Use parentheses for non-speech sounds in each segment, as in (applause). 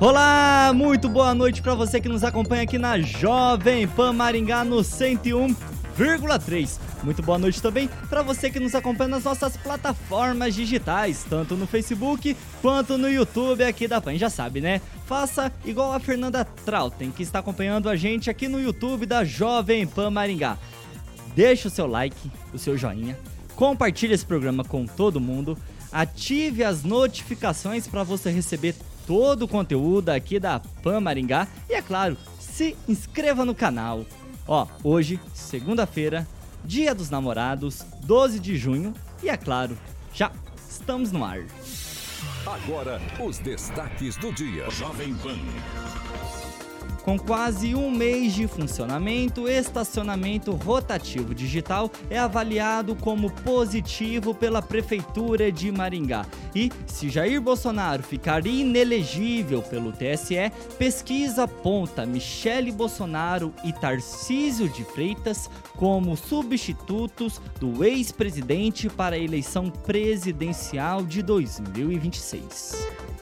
Olá, muito boa noite para você que nos acompanha aqui na Jovem Pan Maringá no 101,3. Muito boa noite também para você que nos acompanha nas nossas plataformas digitais, tanto no Facebook quanto no YouTube aqui da Pan. Já sabe, né? Faça igual a Fernanda Trautem, que está acompanhando a gente aqui no YouTube da Jovem Pan Maringá. Deixe o seu like, o seu joinha, compartilhe esse programa com todo mundo, ative as notificações para você receber todo o conteúdo aqui da Pan Maringá e é claro, se inscreva no canal. Ó, hoje, segunda-feira, Dia dos Namorados, 12 de junho e é claro, já estamos no ar. Agora, os destaques do dia. Jovem Pan. Com quase um mês de funcionamento, estacionamento rotativo digital é avaliado como positivo pela Prefeitura de Maringá. E, se Jair Bolsonaro ficar inelegível pelo TSE, pesquisa aponta Michele Bolsonaro e Tarcísio de Freitas como substitutos do ex-presidente para a eleição presidencial de 2026.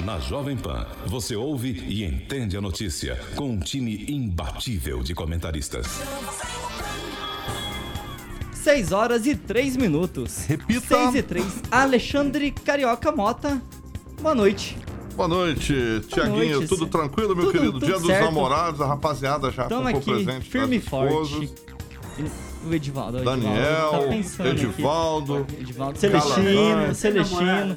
Na Jovem Pan, você ouve e entende a notícia com um time imbatível de comentaristas. 6 horas e 3 minutos. Repita. 6 e 3. Alexandre Carioca Mota. Boa noite. Boa noite, Tiaguinho. Tudo tranquilo, meu tudo, querido? Tudo Dia dos certo. namorados, a rapaziada já Tamo comprou aqui, presente firme e forte. O Edivaldo, o Daniel, Edivaldo tá pensando Edivaldo. Edivaldo, Celestino, Calanã. Celestino.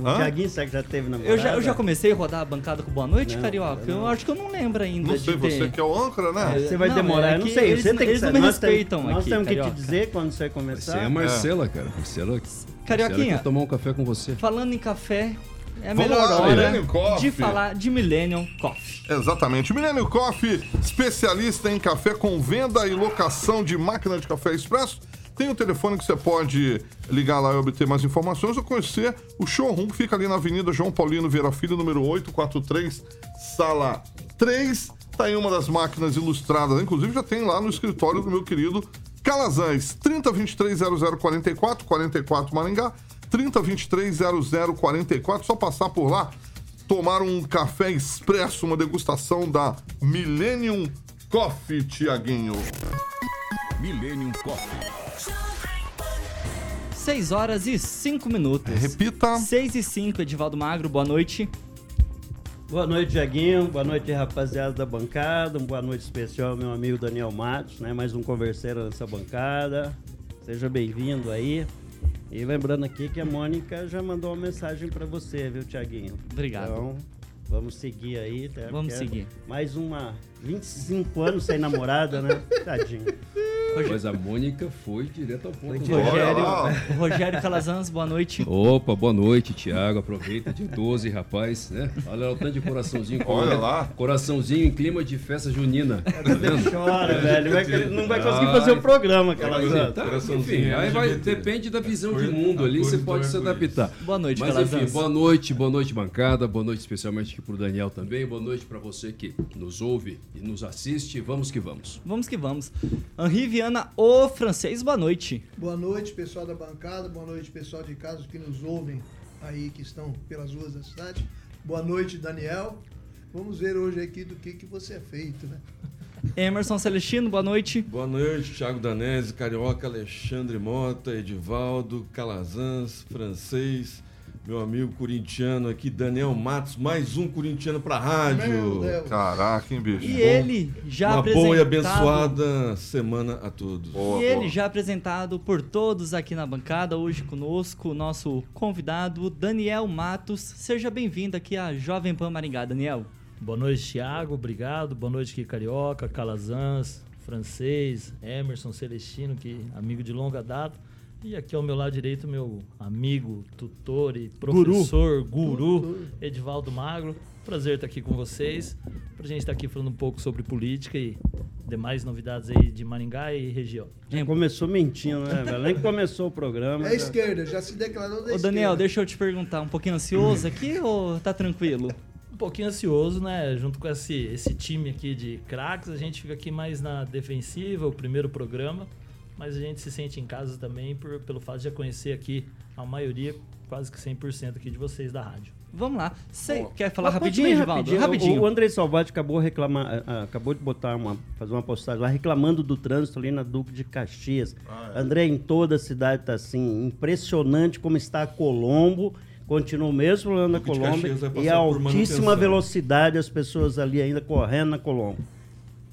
O Hã? Thiaguinho, será que já teve namorada? Eu já, eu já comecei a rodar a bancada com Boa Noite, Não, Carioca. Eu acho que eu não lembro ainda Não sei, de ter... você que é o âncora, né? Você vai Não, demorar, é eu não que sei. eles- você tem que eles não saber. me Nós respeitam Nós aqui, temos que te dizer quando você Você começar. é a Marcela, cara. Marcela, Carioquinha. Quer tomar um café com você. Falando em café, é a Vamos melhor lá, hora Millennium Coffee. de falar de Millennium Coffee. Exatamente. Milênio Coffee, especialista em café com venda e locação de máquina de café expresso. Tem o telefone que você pode ligar lá e obter mais informações ou conhecer o showroom que fica ali na Avenida João Paulino Vieira Filho, número 843, sala 3. Tá aí uma das máquinas ilustradas. Inclusive já tem lá no escritório do meu querido Calazans. 3023-0044, 44 Maringá. 3023-0044. Só passar por lá tomar um café expresso, uma degustação da Millennium Coffee, Tiaguinho. Millennium Coffee. 6 horas e 5 minutos. Repita. 6 e 5, Edivaldo Magro, boa noite. Boa noite, Thiaguinho. Boa noite, rapaziada da bancada. Uma boa noite especial ao meu amigo Daniel Matos, né? Mais um converseiro nessa bancada. Seja bem-vindo aí. E lembrando aqui que a Mônica já mandou uma mensagem pra você, viu, Thiaguinho? Obrigado. Então, vamos seguir aí. Tá? Vamos Porque é seguir. Mais uma 25 anos sem namorada, né? Tadinho. Mas a Mônica foi direto ao ponto. Lá. Rogério, (laughs) Rogério Calazans, boa noite. Opa, boa noite, Tiago. Aproveita de 12, rapaz, né? Olha o tanto de coraçãozinho. Olha lá. Coraçãozinho em clima de festa junina. Tá vendo? Chora, velho. Vai querer- não vai conseguir fazer o programa, aquela Tá, enfim, aí vai, depende da visão de mundo ali, você pode se adaptar. Boa noite, Mas Calazans. enfim, boa noite, boa noite, bancada, boa noite especialmente aqui pro Daniel também, boa noite pra você que nos ouve e nos assiste, vamos que vamos. Vamos que vamos. Henri Viana, o francês, boa noite. Boa noite, pessoal da bancada. Boa noite, pessoal de casa que nos ouvem aí, que estão pelas ruas da cidade. Boa noite, Daniel. Vamos ver hoje aqui do que, que você é feito, né? (laughs) Emerson Celestino, boa noite. Boa noite, Thiago Danese, Carioca, Alexandre Mota, Edivaldo, Calazans, Francês. Meu amigo corintiano aqui, Daniel Matos, mais um corintiano pra rádio. Caraca, hein, bicho? E ele já Uma apresentado... boa e abençoada semana a todos. Boa, E ele boa. já apresentado por todos aqui na bancada, hoje conosco, o nosso convidado, Daniel Matos. Seja bem-vindo aqui à Jovem Pan Maringá, Daniel. Boa noite, Thiago. Obrigado. Boa noite aqui, Carioca, Calazans, Francês, Emerson, Celestino, que amigo de longa data. E aqui ao meu lado direito, meu amigo, tutor e professor, guru, Edivaldo Magro. Prazer estar aqui com vocês. Pra gente estar aqui falando um pouco sobre política e demais novidades aí de Maringá e região. Já começou mentindo, né, velho? Nem que começou o programa. É já- esquerda, já se declarou da Ô Daniel, esquerda. deixa eu te perguntar, um pouquinho ansioso (clears throat) aqui ou tá tranquilo? Um pouquinho ansioso, né? Junto com esse, esse time aqui de craques, a gente fica aqui mais na defensiva, o primeiro programa, mas a gente se sente em casa também por, pelo fato de já conhecer aqui a maioria, quase que 100% aqui de vocês da rádio. Vamos lá. Você quer falar rapidinho, Edivaldo? rapidinho. Rapidinho. O, o André Salvati acabou reclamar, ah, acabou de botar uma, fazer uma postagem lá reclamando do trânsito ali na Duque de Caxias. Ah, é. André, em toda a cidade tá assim, impressionante como está Colombo. Continua o mesmo problema na Colombo e a altíssima velocidade, as pessoas ali ainda correndo na Colombo.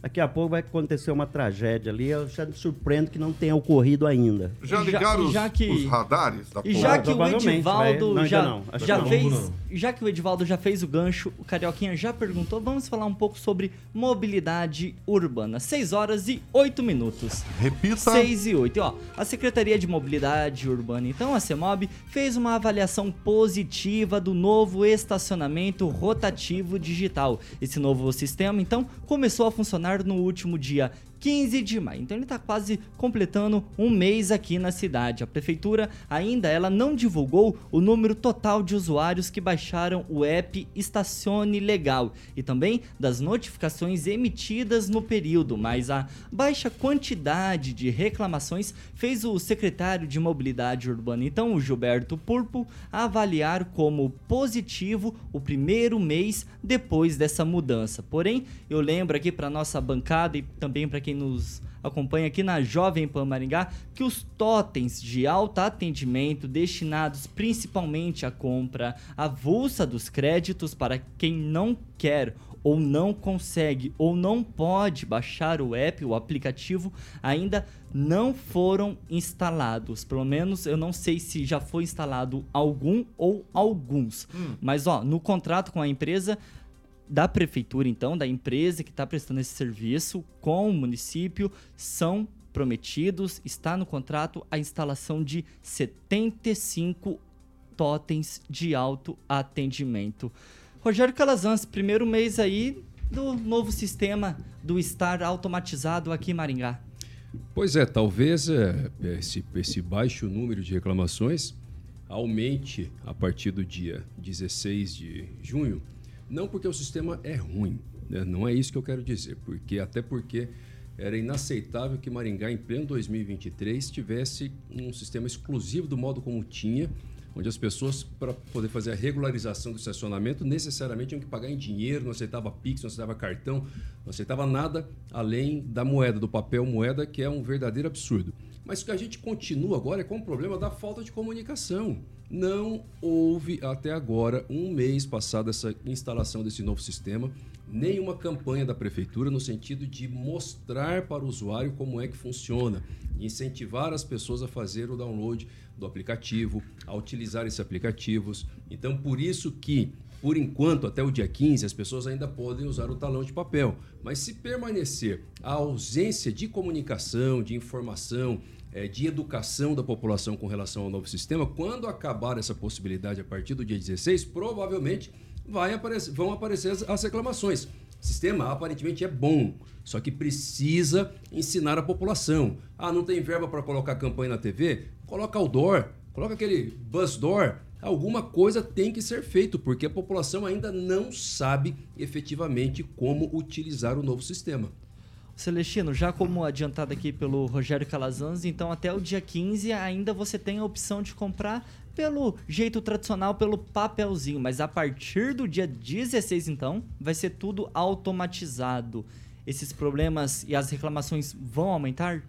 Daqui a pouco vai acontecer uma tragédia ali. Eu já me surpreendo que não tenha ocorrido ainda. Já já- ligaram e os, já que- os radares da E já que o Edivaldo vai- não, já, não. Já não. fez, Não. já que o Edivaldo já fez o gancho, o Carioquinha já perguntou, vamos falar um pouco sobre mobilidade urbana. 6 horas e 8 minutos. Repita. 6 e 8. E, ó, a Secretaria de Mobilidade Urbana, então, a CEMOB, fez uma avaliação positiva do novo estacionamento rotativo digital. Esse novo sistema, então, começou a funcionar no último dia 15 de maio. Então ele está quase completando um mês aqui na cidade. A prefeitura ainda ela não divulgou o número total de usuários que baixaram o app Estacione Legal e também das notificações emitidas no período, mas a baixa quantidade de reclamações fez o secretário de Mobilidade Urbana, então o Gilberto Purpo, avaliar como positivo o primeiro mês depois dessa mudança. Porém, eu lembro aqui para nossa bancada e também para quem nos acompanha aqui na Jovem Pan Maringá que os totens de alto atendimento destinados principalmente à compra avulsa dos créditos para quem não quer ou não consegue ou não pode baixar o app, o aplicativo, ainda não foram instalados. Pelo menos eu não sei se já foi instalado algum ou alguns. Mas ó, no contrato com a empresa da prefeitura, então, da empresa que está prestando esse serviço com o município, são prometidos, está no contrato a instalação de 75 totens de alto atendimento. Rogério Calazans, primeiro mês aí do novo sistema do estar automatizado aqui em Maringá. Pois é, talvez é, esse, esse baixo número de reclamações aumente a partir do dia 16 de junho. Não porque o sistema é ruim, né? não é isso que eu quero dizer, porque até porque era inaceitável que Maringá, em pleno 2023, tivesse um sistema exclusivo do modo como tinha, onde as pessoas, para poder fazer a regularização do estacionamento, necessariamente tinham que pagar em dinheiro, não aceitava Pix, não aceitava cartão, não aceitava nada além da moeda, do papel moeda, que é um verdadeiro absurdo. Mas o que a gente continua agora é com o problema da falta de comunicação. Não houve até agora, um mês passado essa instalação desse novo sistema, nenhuma campanha da prefeitura no sentido de mostrar para o usuário como é que funciona, incentivar as pessoas a fazer o download do aplicativo, a utilizar esses aplicativos. Então, por isso que, por enquanto, até o dia 15, as pessoas ainda podem usar o talão de papel. Mas se permanecer a ausência de comunicação, de informação, eh, de educação da população com relação ao novo sistema, quando acabar essa possibilidade a partir do dia 16, provavelmente vai aparecer- vão aparecer as, as reclamações. O sistema aparentemente é bom, só que precisa ensinar a população. Ah, não tem verba para colocar campanha na TV? Coloca outdoor, coloca aquele bus door. Alguma coisa tem que ser feito, porque a população ainda não sabe efetivamente como utilizar o novo sistema. Celestino, já como adiantado aqui pelo Rogério Calazans, então até o dia 15 ainda você tem a opção de comprar pelo jeito tradicional, pelo papelzinho, mas a partir do dia 16 então, vai ser tudo automatizado. Esses problemas e as reclamações vão aumentar?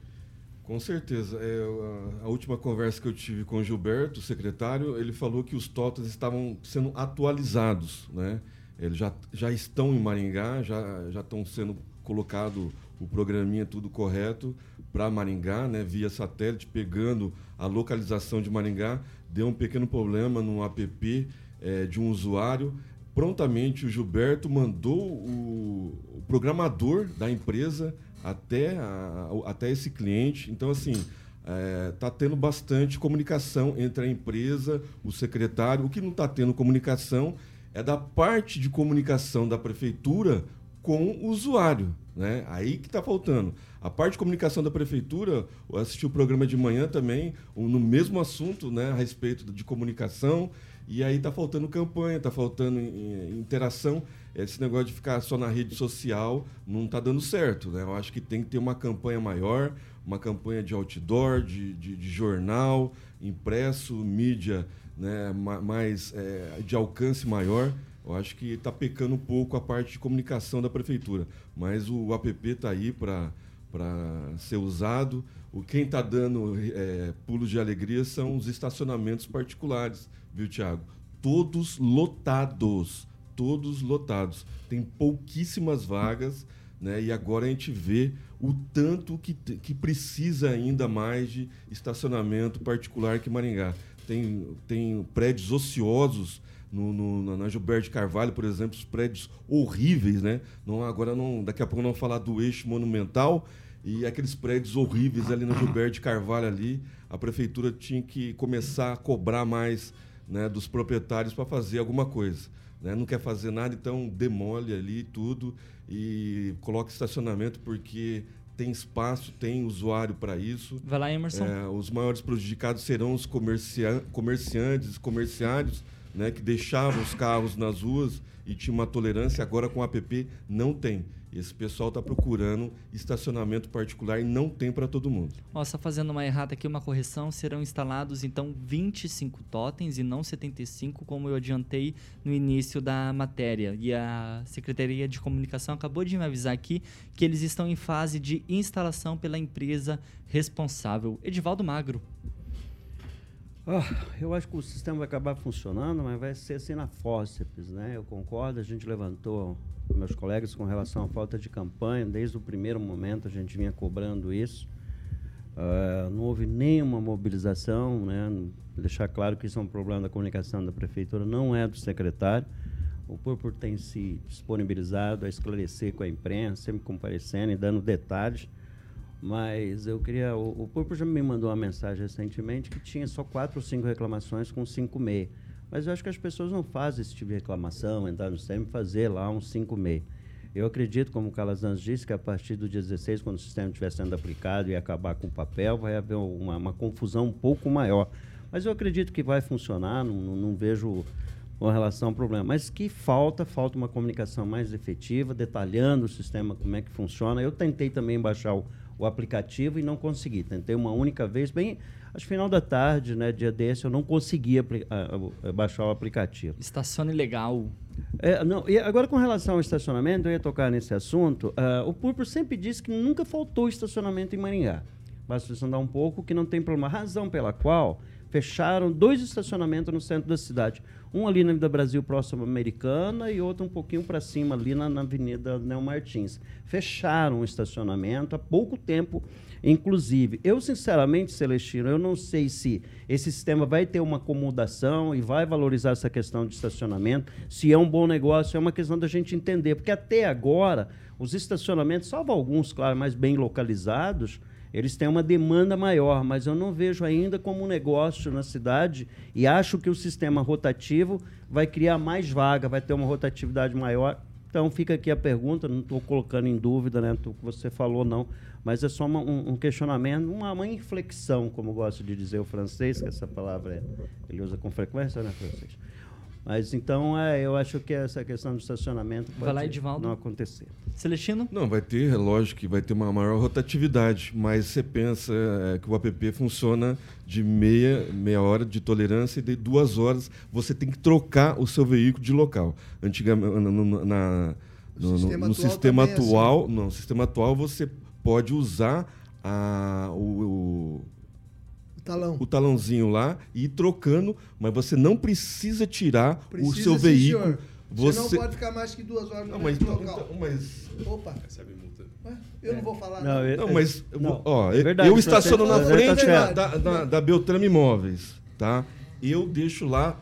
Com certeza. É, a, última conversa que eu tive com o Gilberto, o secretário, ele falou que os totens estavam sendo atualizados. Né? Eles já, já estão em Maringá, já, já estão sendo colocado o programinha tudo correto para Maringá, né, via satélite, pegando a localização de Maringá. Deu um pequeno problema no app é, de um usuário. Prontamente o Gilberto mandou o, o programador da empresa até, a, até esse cliente. Então, assim, está é, tá tendo bastante comunicação entre a empresa, o secretário. O que não está tendo comunicação é da parte de comunicação da prefeitura com o usuário. Né? Aí que está faltando. A parte de comunicação da prefeitura, eu assisti o programa de manhã também, no mesmo assunto, né, a respeito de comunicação, e aí está faltando campanha, está faltando interação. Esse negócio de ficar só na rede social não está dando certo. Né? Eu acho que tem que ter uma campanha maior, uma campanha de outdoor, de, de, de jornal, impresso, mídia né, mais é, de alcance maior. Eu acho que está pecando um pouco a parte de comunicação da prefeitura. Mas o app está aí para ser usado. O, quem está dando é, pulos de alegria são os estacionamentos particulares, viu, Tiago? Todos lotados todos lotados. Tem pouquíssimas vagas, né? E agora a gente vê o tanto que, que precisa ainda mais de estacionamento particular que Maringá. Tem, tem prédios ociosos no, no, na Gilberto Carvalho, por exemplo, os prédios horríveis, né? Não, agora não, daqui a pouco não vamos falar do eixo monumental e aqueles prédios horríveis ali na Gilberto Carvalho ali, a prefeitura tinha que começar a cobrar mais né, dos proprietários para fazer alguma coisa né? não quer fazer nada, então demole ali tudo e coloca estacionamento porque tem espaço, tem usuário para isso. Vai lá, Emerson. É, os maiores prejudicados serão os comercia comerciantes, comerciários, né, que deixavam os carros nas ruas e tinha uma tolerância, agora com o app não tem. Esse pessoal está procurando estacionamento particular e não tem para todo mundo. Nossa, fazendo uma errata aqui, uma correção, serão instalados então 25 totens e não 75, como eu adiantei no início da matéria. E a Secretaria de Comunicação acabou de me avisar aqui que eles estão em fase de instalação pela empresa responsável. Edivaldo Magro. Oh, eu acho que o sistema vai acabar funcionando, mas vai ser assim na fórceps, né? Eu concordo, a gente levantou meus colegas com relação à falta de campanha, desde o primeiro momento a gente vinha cobrando isso. Uh, não houve nenhuma mobilização, né? deixar claro que isso é um problema da comunicação da prefeitura, não é do secretário. O Purpur tem se disponibilizado a esclarecer com a imprensa, sempre comparecendo e dando detalhes. Mas eu queria. O, o Purpo já me mandou uma mensagem recentemente que tinha só quatro ou cinco reclamações com 5,6. Mas eu acho que as pessoas não fazem esse tipo de reclamação, entrar no sistema e fazer lá um 5,6. Eu acredito, como o Calazans disse, que a partir do dia 16, quando o sistema estiver sendo aplicado e acabar com o papel, vai haver uma, uma confusão um pouco maior. Mas eu acredito que vai funcionar, não, não, não vejo com relação ao problema. Mas que falta, falta uma comunicação mais efetiva, detalhando o sistema, como é que funciona. Eu tentei também baixar o o aplicativo e não consegui. Tentei uma única vez, bem, acho final da tarde, né, dia desse, eu não consegui baixar o aplicativo. Estacione legal. É, não, e agora com relação ao estacionamento, eu ia tocar nesse assunto. Uh, o Púrpura sempre disse que nunca faltou estacionamento em Maringá. Basta você andar um pouco que não tem problema. A razão pela qual fecharam dois estacionamentos no centro da cidade. Um ali na Avenida Brasil, próximo à Americana, e outro um pouquinho para cima, ali na, na Avenida Neo Martins. Fecharam o estacionamento há pouco tempo, inclusive. Eu, sinceramente, Celestino, eu não sei se esse sistema vai ter uma acomodação e vai valorizar essa questão de estacionamento, se é um bom negócio, é uma questão da gente entender. Porque até agora, os estacionamentos, salvo alguns, claro, mais bem localizados, eles têm uma demanda maior, mas eu não vejo ainda como um negócio na cidade e acho que o sistema rotativo vai criar mais vaga, vai ter uma rotatividade maior. Então fica aqui a pergunta, não estou colocando em dúvida né, o que você falou, não, mas é só uma, um, um, questionamento, uma, uma, inflexão, como gosto de dizer o francês, que essa palavra é, ele usa com frequência, né, francês? Mas então é, eu acho que essa questão do estacionamento pode lá, não acontecer. Celestino? Não, vai ter, é lógico que vai ter uma maior rotatividade, mas você pensa é, que o app funciona de meia, meia hora de tolerância e de duas horas você tem que trocar o seu veículo de local. Antigamente, na, na no, sistema no, no atual, sistema atual assim. não, no sistema atual você pode usar a- o- o, Talão. o talãozinho lá e ir trocando, mas você não precisa tirar Precisa, o seu sim, veículo. senhor. Você Você não pode ficar mais que duas horas no Não, mas, mesmo então- local. então- mas Opa, Recebe multa. eu não vou falar. Não, eu- Não, mas Não, ó, é verdade, eu estaciono na prefeito- frente é da, da, da Beltrame Imóveis, tá? Eu deixo lá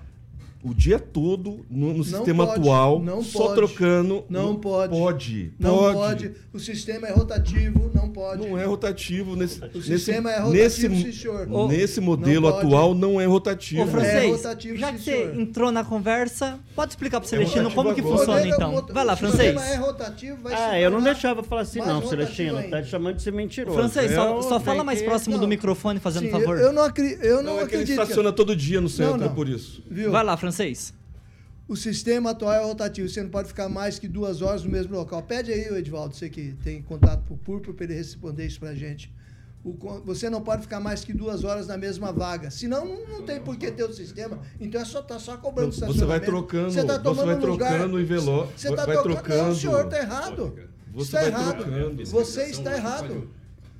o dia todo no, no sistema pode, atual, não só pode. trocando. Não pode. Pode. Não pode. O sistema é rotativo, não pode. Não é rotativo nesse. O nesse, sistema é rotativo, nesse, sim, senhor. nesse Não modelo pode. atual não é rotativo. Ô, francês, rotativo, já sim, que você entrou na conversa, pode explicar pro É Celestino rotativo como que funciona Modelo- então. Vai lá, o francês. sistema é rotativo, vai Ah, eu não deixava falar assim, não, Celestino. ainda. Tá te chamando de ser mentiroso. Francês, só, Eu só fala mais que- próximo do não. microfone, fazendo Sim, favor. Eu, eu não, acri- eu não, Não, é ele acredito. que- estaciona todo dia no centro, Não, é não. por isso. Viu? Vai lá, francês. O sistema atual é rotativo, você não pode ficar mais que duas horas no mesmo local. Pede aí, Edvaldo, você que tem contato por Púrpura, para ele responder isso pra gente. O você não pode ficar mais que duas horas na mesma vaga. Senão, não, não tem por que ter o sistema. Então é só tá só cobrando Você vai estacionamento. trocando, Você, tá você tomando vai um lugar- trocando o envelope, Você tá vai trocando. Não, o senhor tá errado. Você está vai errado. trocando. Você está errado.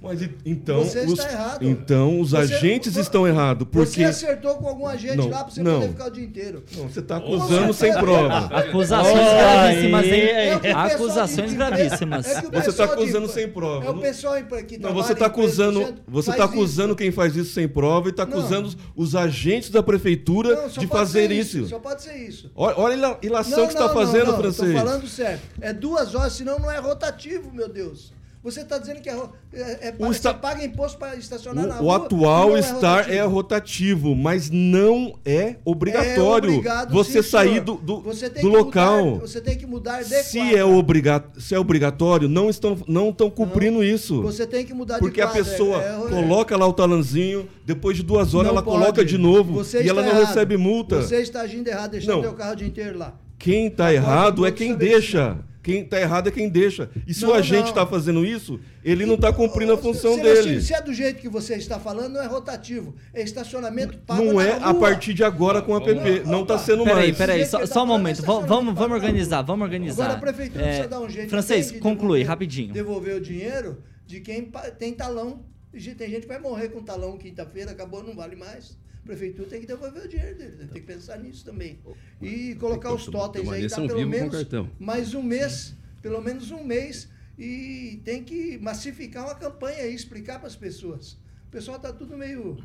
Mas então, Você os, está errado. então os Você- agentes vo- estão errados. Você Porque. acertou com algum agente Não, lá pra você não. poder ficar o dia inteiro. Não, você está acusando sem prova. (laughs) Acusações Olha gravíssimas, hein? É Acusações de- gravíssimas. é Você está pessoal de- acusando sem prova. É o pessoal em- que Não, você está acusando, você faz tá isso. acusando quem faz isso sem prova e está acusando os, os agentes da prefeitura de fazer ser isso. Só pode ser isso. Olha, olha a ila- ilação Não, que você está fazendo, não, não, francês. Tô falando sério. É duas horas, senão não é rotativo, meu Deus. Você está dizendo que é, é, é O você paga imposto para estacionar na O, o rua. atual e não estar é rotativo, mas não é obrigatório É obrigado, você sim, sair senhor. do, do, do local. mudar- você tem que mudar de se quadra. é, obriga se é obrigatório, não estão, não estão cumprindo isso. Você tem que mudar Porque de a quadra. pessoa é- é- coloca lá o talanzinho, depois de duas horas Não ela pode. coloca de novo Você e ela está não errado. recebe multa. Você está agindo errado, deixando Não. teu carro o dia inteiro lá. Quem está errado é quem deixa. Quem está errado é quem deixa. E se Não, o agente está fazendo isso, ele não está cumprindo a função Celestino, dele. Se é do jeito que você está falando, não é rotativo. É estacionamento pago Não é a rua. partir de agora com a PP. Não está sendo Peraí, mais. peraí, jeito só, só um tá falando, momento. é Vamos, vamos, vamos organizar, vamos organizar. Agora a prefeitura É, precisa dar um jeito. Francês, de conclui, devolver- rapidinho. Devolver o dinheiro de quem tem talão. E gente- Tem gente que vai morrer com talão quinta-feira, acabou, não vale mais. A prefeitura tem que devolver o dinheiro dele. Tem que pensar nisso também. E colocar os totens aí, dá pelo vivos com menos mais um mês, pelo menos um mês. E tem que massificar uma campanha aí, explicar para as pessoas. O pessoal está tudo meio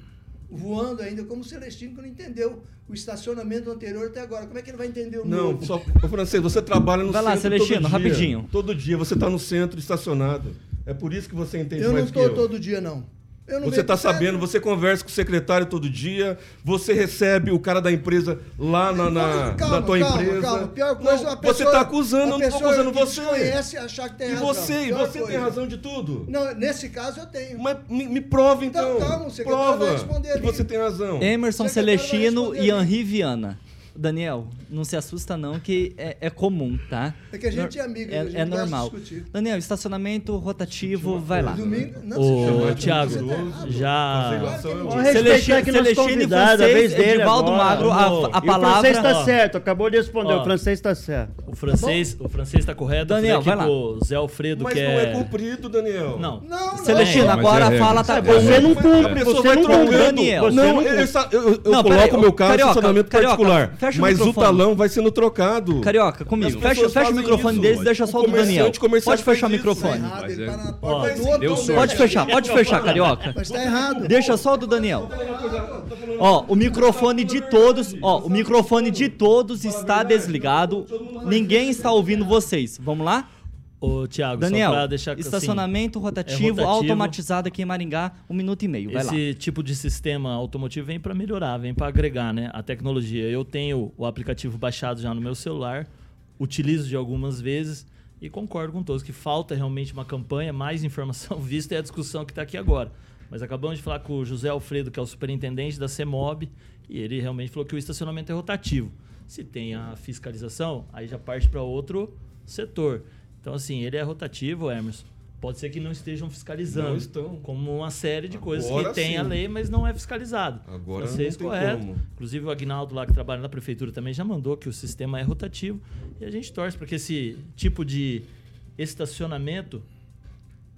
voando ainda, como o Celestino que não entendeu o estacionamento anterior até agora. Como é que ele vai entender o Não, novo? só, ô, francês, você trabalha no Vai lá, centro Celestino, todo dia. rapidinho. Todo dia você está no centro estacionado. É por isso que você entende Eu não mais que estou eu. todo dia, não. Eu não Você está sabendo, você conversa com o secretário todo dia, você recebe o cara da empresa lá na, na, Calma, na tua calma, empresa. Calma. Pior coisa, Não, uma pessoa, você está acusando, eu não estou acusando que você. desconhece achar que tem E razão. você, e Pior você tem coisa. razão de tudo. Não, nesse caso eu tenho. Mas me, me prova então. Então, calma, o secretário prova vai responder que ali. você tem razão. Emerson Celestino e. Henri Viana. Daniel, não se assusta não, que é, é comum, tá? É que a gente é amigo, é, a gente é normal. discutir. Daniel, estacionamento rotativo, vai lá. Domingo, não, Ô, você- Thiago, você tá já. É Celestino, Celestino e convidado, a francês, vez dele Edivaldo. Magro, a, a E o palavra... francês tá Ó. certo, acabou de responder. Ó. O francês tá certo. O francês, o francês tá correto. Daniel, vai aqui pro Zé Alfredo Mas que não é. é cumprido, Daniel. Não. Não, não. Celestino, agora é a regra. fala tá Você com... não cumpre, você vai não trocando. cumpre. Daniel. Você Não, eu, coloco o meu carro em estacionamento particular, fecha o mas o microfone. talão vai sendo trocado. Carioca, comigo. Fecha, fecha o microfone isso. deles, deixa O só o do Daniel. Pode fechar o. Tá microfone. Mas é-. Pode fechar, pode fechar, Carioca. Mas tá errado. Deixa só o do Daniel. Ó, o microfone de todos, ó, o microfone de todos está desligado. Ninguém está ouvindo vocês. Vamos lá? Ô, Thiago, Daniel, só pra deixar assim, estacionamento rotativo, é rotativo. automatizado aqui em Maringá, um minuto e meio. Vai lá. Esse tipo de sistema automotivo vem para melhorar, vem para agregar, né? A tecnologia. Eu tenho o aplicativo baixado já no meu celular, utilizo de algumas vezes e concordo com todos que falta realmente uma campanha, mais informação, (laughs) vista é a discussão que está aqui agora. Mas acabamos de falar com o José Alfredo, que é o superintendente da CEMOB, e ele realmente falou que o estacionamento é rotativo. Se tem a fiscalização, aí já parte para outro setor. Então, assim, ele é rotativo, Emerson. Pode ser que não estejam fiscalizando. Não estão. Como uma série de coisas Agora que tem a lei, mas não é fiscalizado. Agora Francês não tem correto. como. Inclusive o Agnaldo lá que trabalha na prefeitura também já mandou que o sistema é rotativo. E a gente torce para que esse tipo de estacionamento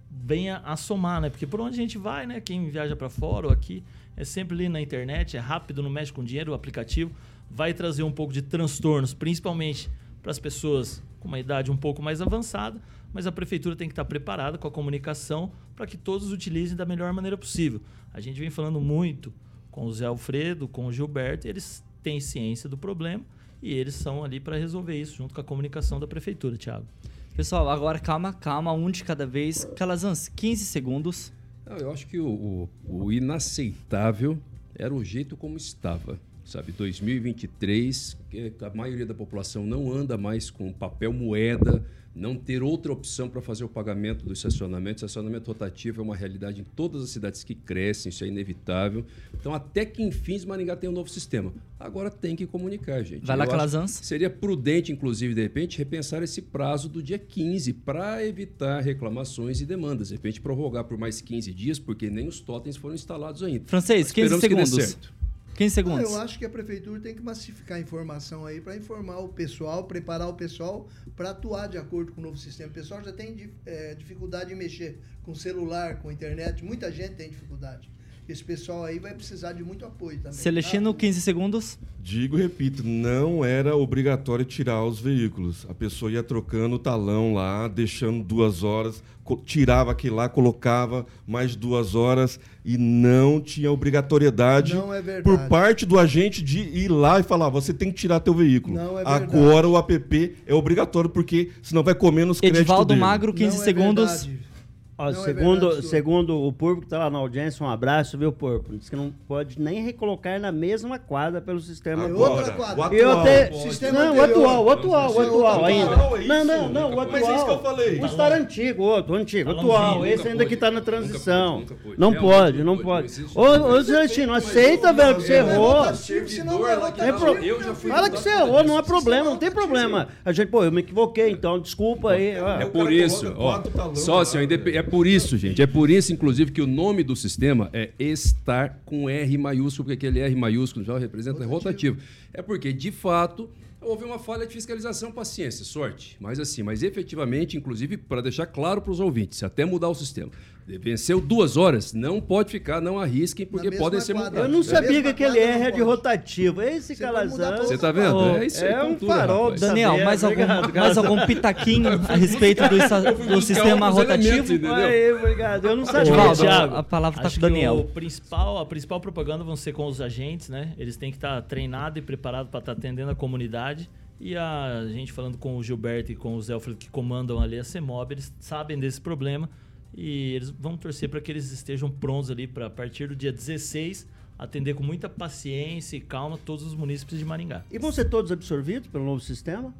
venha a somar, né? Porque por onde a gente vai, né? Quem viaja para fora ou aqui, é sempre ali na internet, é rápido, não mexe com dinheiro, o aplicativo vai trazer um pouco de transtornos, principalmente para as pessoas com uma idade um pouco mais avançada, mas a prefeitura tem que estar preparada com a comunicação para que todos utilizem da melhor maneira possível. A gente vem falando muito com o Zé Alfredo, com o Gilberto, eles têm ciência do problema e eles são ali para resolver isso junto com a comunicação da prefeitura, Thiago. Pessoal, agora calma, calma, um de cada vez. Calazans, 15 segundos. Eu acho que o, o, o inaceitável era o jeito como estava. Sabe, 2023, que a maioria da população não anda mais com papel moeda, não ter outra opção para fazer o pagamento do estacionamento. Estacionamento rotativo é uma realidade em todas as cidades que crescem, isso é inevitável. Então, até que enfim, Maringá tem um novo sistema. Agora tem que comunicar, gente. Vai lá, Calazans. Seria prudente, inclusive, de repente, repensar esse prazo do dia 15 para evitar reclamações e demandas. De repente, prorrogar por mais 15 dias, porque nem os totens foram instalados ainda. Francês, Mas 15 esperamos que dê segundos. Certo. 15 segundos. Eu acho que a prefeitura tem que massificar a informação aí para informar o pessoal, preparar o pessoal para atuar de acordo com o novo sistema. O pessoal já tem eh, dificuldade em mexer com celular, com internet, muita gente tem dificuldade. Esse pessoal aí vai precisar de muito apoio também. Celestino, tá? 15 segundos. Digo e repito, não era obrigatório tirar os veículos. A pessoa ia trocando o talão lá, deixando duas horas, tirava aquele lá, colocava mais duas horas e não tinha obrigatoriedade Não é por parte do agente de ir lá e falar, você tem que tirar teu veículo. Não é verdade. Agora o app é obrigatório porque senão vai comer nos créditos Edivaldo dele. Magro, 15 Não é segundos. verdade. Ó, Não é segundo, verdade, segundo o Púrpuro que está lá na audiência, um abraço, viu, Púrpuro? Diz que não pode nem recolocar na mesma quadra pelo sistema É atual. outra quadra. o eu atual, te... Sistema Não, o anterior. atual, o atual, o é atual outro ainda. atual, é isso? Não, não, não, o atual. Mas é isso que eu falei. O estar antigo, outro, o antigo, o Talãozinho, atual. Esse ainda que está na nunca transição. Não pode, não pode. Ô, ô, Celestino, aceita, velho, que você errou. É É Fala que você errou, não há problema, não tem problema. A gente, pô, eu me equivoquei, então, desculpa aí. É o por isso, ó, sócio, é por isso, gente, é por isso, inclusive, que o nome do sistema é estar com R maiúsculo, porque aquele R maiúsculo já representa rotativo. É porque, de fato, houve uma falha de fiscalização, paciência, sorte. Mas assim, mas efetivamente, inclusive, para deixar claro para os ouvintes, até mudar o sistema. Venceu duas horas, não pode ficar, não arrisquem, porque podem ser quadra. Eu não sabia que aquele R é de rotativo. Esse calazão. Você tá vendo? É isso aí, é um cultura, farol rapaz. da- Daniel, Saber, mais algum, mais algum pitaquinho a (laughs) respeito do, do sistema rotativo? elementos? Aí, obrigado. Eu não sabia. Thiago, a palavra tá acho com o que Daniel. O principal, a principal propaganda vão ser com os agentes, né? Eles têm que estar treinados e preparados para estar atendendo a comunidade. E a gente falando com o Gilberto e com o Zé Alfredo que comandam ali a CEMOB, eles sabem desse problema e eles vão torcer para que eles estejam prontos ali para a partir do dia 16 atender com muita paciência e calma todos os munícipes de Maringá. E vão ser todos absorvidos pelo novo sistema?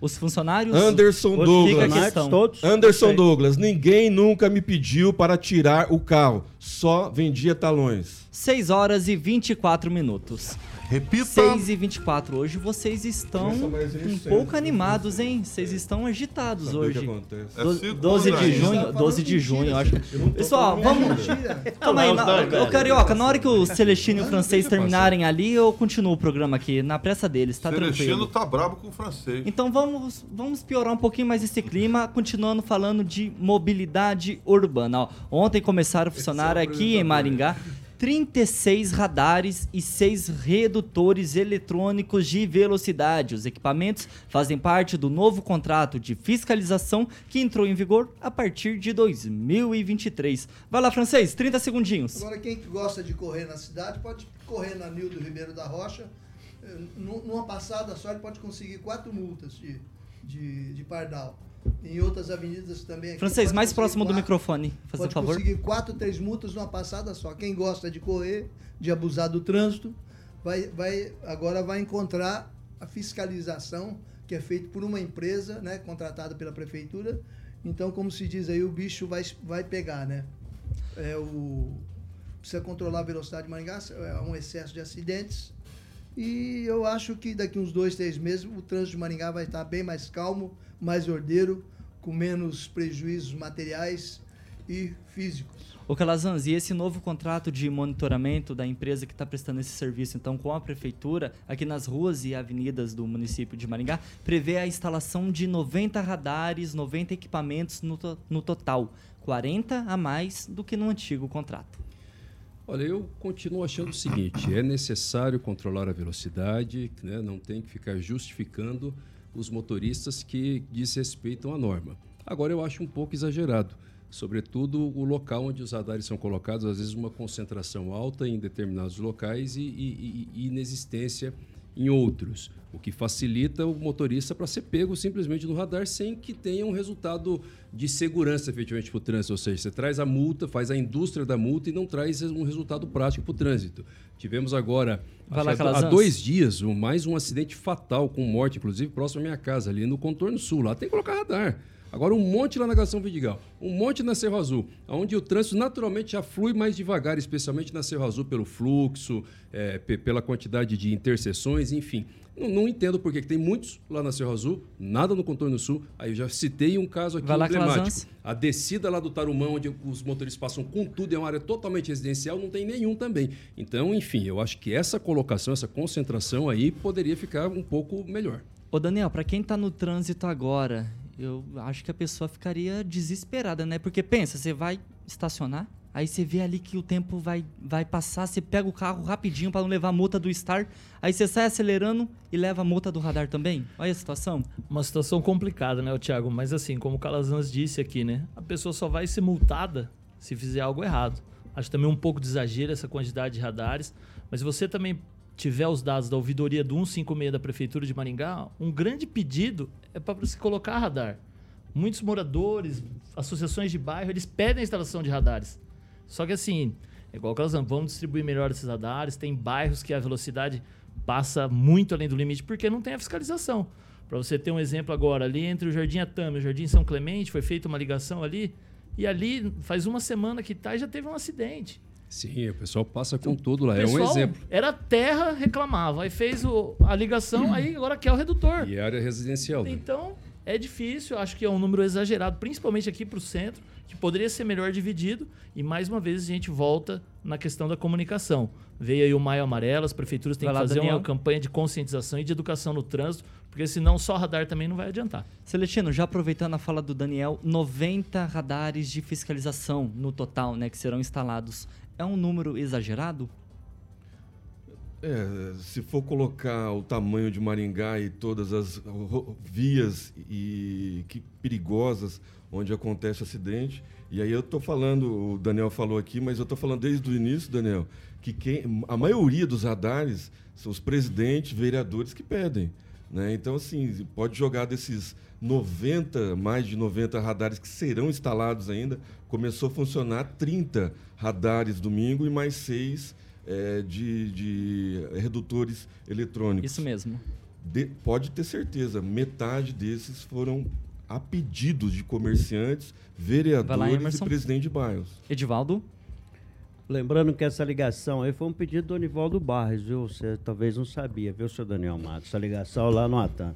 Os funcionários. Anderson Douglas. Todos? Anderson. Douglas, ninguém nunca me pediu para tirar o carro, só vendia talões. 6 horas e 24 minutos. Repita. 6 e 24. Hoje vocês estão um pouco né? animados, hein? Vocês estão agitados que hoje. acontece. É Do- segunda 12 de ainda. junho, Tá 12 de junho, eu acho. Pessoal, vamos. Calma aí, na, ô. Carioca, na hora que o Celestino e o francês terminarem ali, eu continuo o programa aqui, na pressa deles, tá Celestino tranquilo. tá brabo com o francês. Então vamos, vamos piorar um pouquinho mais esse clima, continuando falando de mobilidade urbana. Ó, ontem começaram a funcionar aqui em Maringá 36 radares e 6 redutores eletrônicos de velocidade. Os equipamentos fazem parte do novo contrato de fiscalização que entrou em vigor a partir de 2023. Vai lá, francês, 30 segundinhos. Agora, quem gosta de correr na cidade pode correr na Nildo Ribeiro da Rocha. Eh, nu- Numa passada só, ele pode conseguir quatro multas de, de, de pardal. Em outras avenidas também. aqui Francês, mais próximo do quatro- microfone, fazer Pode favor. conseguir quatro, três multas numa passada só. Quem gosta de correr, de abusar do trânsito, vai, vai, agora vai encontrar a fiscalização que é feita por uma empresa, né, contratada pela prefeitura. Então, como se diz aí, o bicho vai, vai pegar, né? É o, precisa controlar a velocidade de Maringá, é um excesso de acidentes. E eu acho que daqui uns dois, três meses o trânsito de Maringá vai estar bem mais calmo, mais ordeiro, com menos prejuízos materiais e físicos. Ô Calazans, e esse novo contrato de monitoramento da empresa que está prestando esse serviço, então, com a prefeitura, aqui nas ruas e avenidas do município de Maringá, prevê a instalação de 90 radares, 90 equipamentos no, to- no total, 40 a mais do que no antigo contrato. Olha, eu continuo achando o seguinte: é necessário controlar a velocidade, né? não tem que ficar justificando os motoristas que desrespeitam a norma. Agora, eu acho um pouco exagerado, sobretudo o local onde os radares são colocados, às vezes uma concentração alta em determinados locais e, e, e inexistência em outros, o que facilita o motorista para ser pego simplesmente no radar sem que tenha um resultado de segurança efetivamente para o trânsito. Ou seja, você traz a multa, faz a indústria da multa e não traz um resultado prático para o trânsito. Tivemos agora, lá, há dois dias, mais um acidente fatal com morte, inclusive próximo à minha casa, ali no contorno sul. Lá tem que colocar radar. Agora, um monte lá na Gação Vidigal, um monte na Cerro Azul, onde o trânsito naturalmente já flui mais devagar, especialmente na Cerro Azul, pelo fluxo, é, pela quantidade de interseções, enfim. Não, não entendo por que tem muitos lá na Cerro Azul, nada no contorno sul. Aí eu já citei um caso aqui lá, emblemático. A descida lá do Tarumã, onde os motoristas passam com tudo, é uma área totalmente residencial, não tem nenhum também. Então, enfim, eu acho que essa colocação, essa concentração aí poderia ficar um pouco melhor. Ô Daniel, para quem está no trânsito agora eu acho que a pessoa ficaria desesperada, né? Porque pensa, você vai estacionar, aí você vê ali que o tempo vai, vai passar, você pega o carro rapidinho para não levar a multa do Star, aí você sai acelerando e leva a multa do radar também. Olha a situação. Uma situação complicada, né, Thiago? Mas assim, como o Calazans disse aqui, né? A pessoa só vai ser multada se fizer algo errado. Acho também um pouco de exagero essa quantidade de radares, mas você também tiver os dados da ouvidoria do 156 da Prefeitura de Maringá, um grande pedido é para você colocar radar. Muitos moradores, associações de bairro, eles pedem a instalação de radares. Só que assim, é igual que vamos distribuir melhor esses radares. Tem bairros que a velocidade passa muito além do limite porque não tem a fiscalização. Para você ter um exemplo agora, ali entre o Jardim Atame e o Jardim São Clemente, foi feita uma ligação ali, e ali faz uma semana que tá e já teve um acidente. Sim, o pessoal passa com tudo lá. É um exemplo. Era terra, reclamava. Aí fez o, a ligação, aí agora quer o redutor. E área residencial. Né? Então, é difícil. Acho que é um número exagerado, principalmente aqui para o centro, que poderia ser melhor dividido. E mais uma vez a gente volta na questão da comunicação. Veio aí o Maio Amarelo, as prefeituras têm que fazer Daniel. uma campanha de conscientização e de educação no trânsito, porque senão só radar também não vai adiantar. Celestino, já aproveitando a fala do Daniel, 90 radares de fiscalização no total, né, que serão instalados é um número exagerado? É, se for colocar o tamanho de Maringá e todas as vias e que perigosas onde acontece acidente, e aí eu estou falando, o Daniel falou aqui, mas eu estou falando desde o início, Daniel, que quem, a maioria dos radares são os presidentes, vereadores que pedem. Né? Então, assim, pode jogar desses 90, mais de 90 radares que serão instalados ainda. Começou a funcionar 30 radares domingo e mais seis é, de, de redutores eletrônicos. Isso mesmo. De, pode ter certeza, metade desses foram a pedidos de comerciantes, vereadores lá, e presidente de bairros. Edivaldo? Lembrando que essa ligação aí foi um pedido do Anivaldo Barres, viu? Você talvez não sabia, viu, seu Daniel Matos? Essa ligação lá no Atan.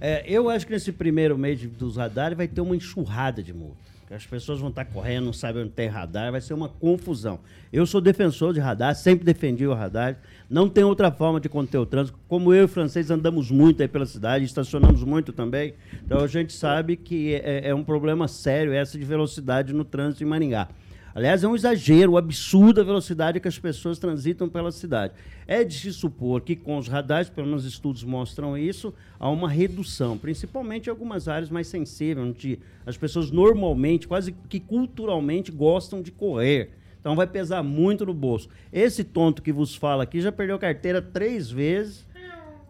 É, eu acho que nesse primeiro mês dos radares vai ter uma enxurrada de multa. As pessoas vão estar correndo, não sabem onde tem radar, vai ser uma confusão. Eu sou defensor de radar, sempre defendi o radar. Não tem outra forma de conter o trânsito. Como eu e o francês andamos muito aí pela cidade, estacionamos muito também. Então a gente sabe que é, é um problema sério essa de velocidade no trânsito em Maringá. Aliás, é um exagero, um absurda a velocidade que as pessoas transitam pela cidade. É de se supor que com os radares, pelo menos estudos mostram isso, há uma redução, principalmente em algumas áreas mais sensíveis, onde as pessoas normalmente, quase que culturalmente, gostam de correr. Então vai pesar muito no bolso. Esse tonto que vos fala aqui já perdeu carteira três vezes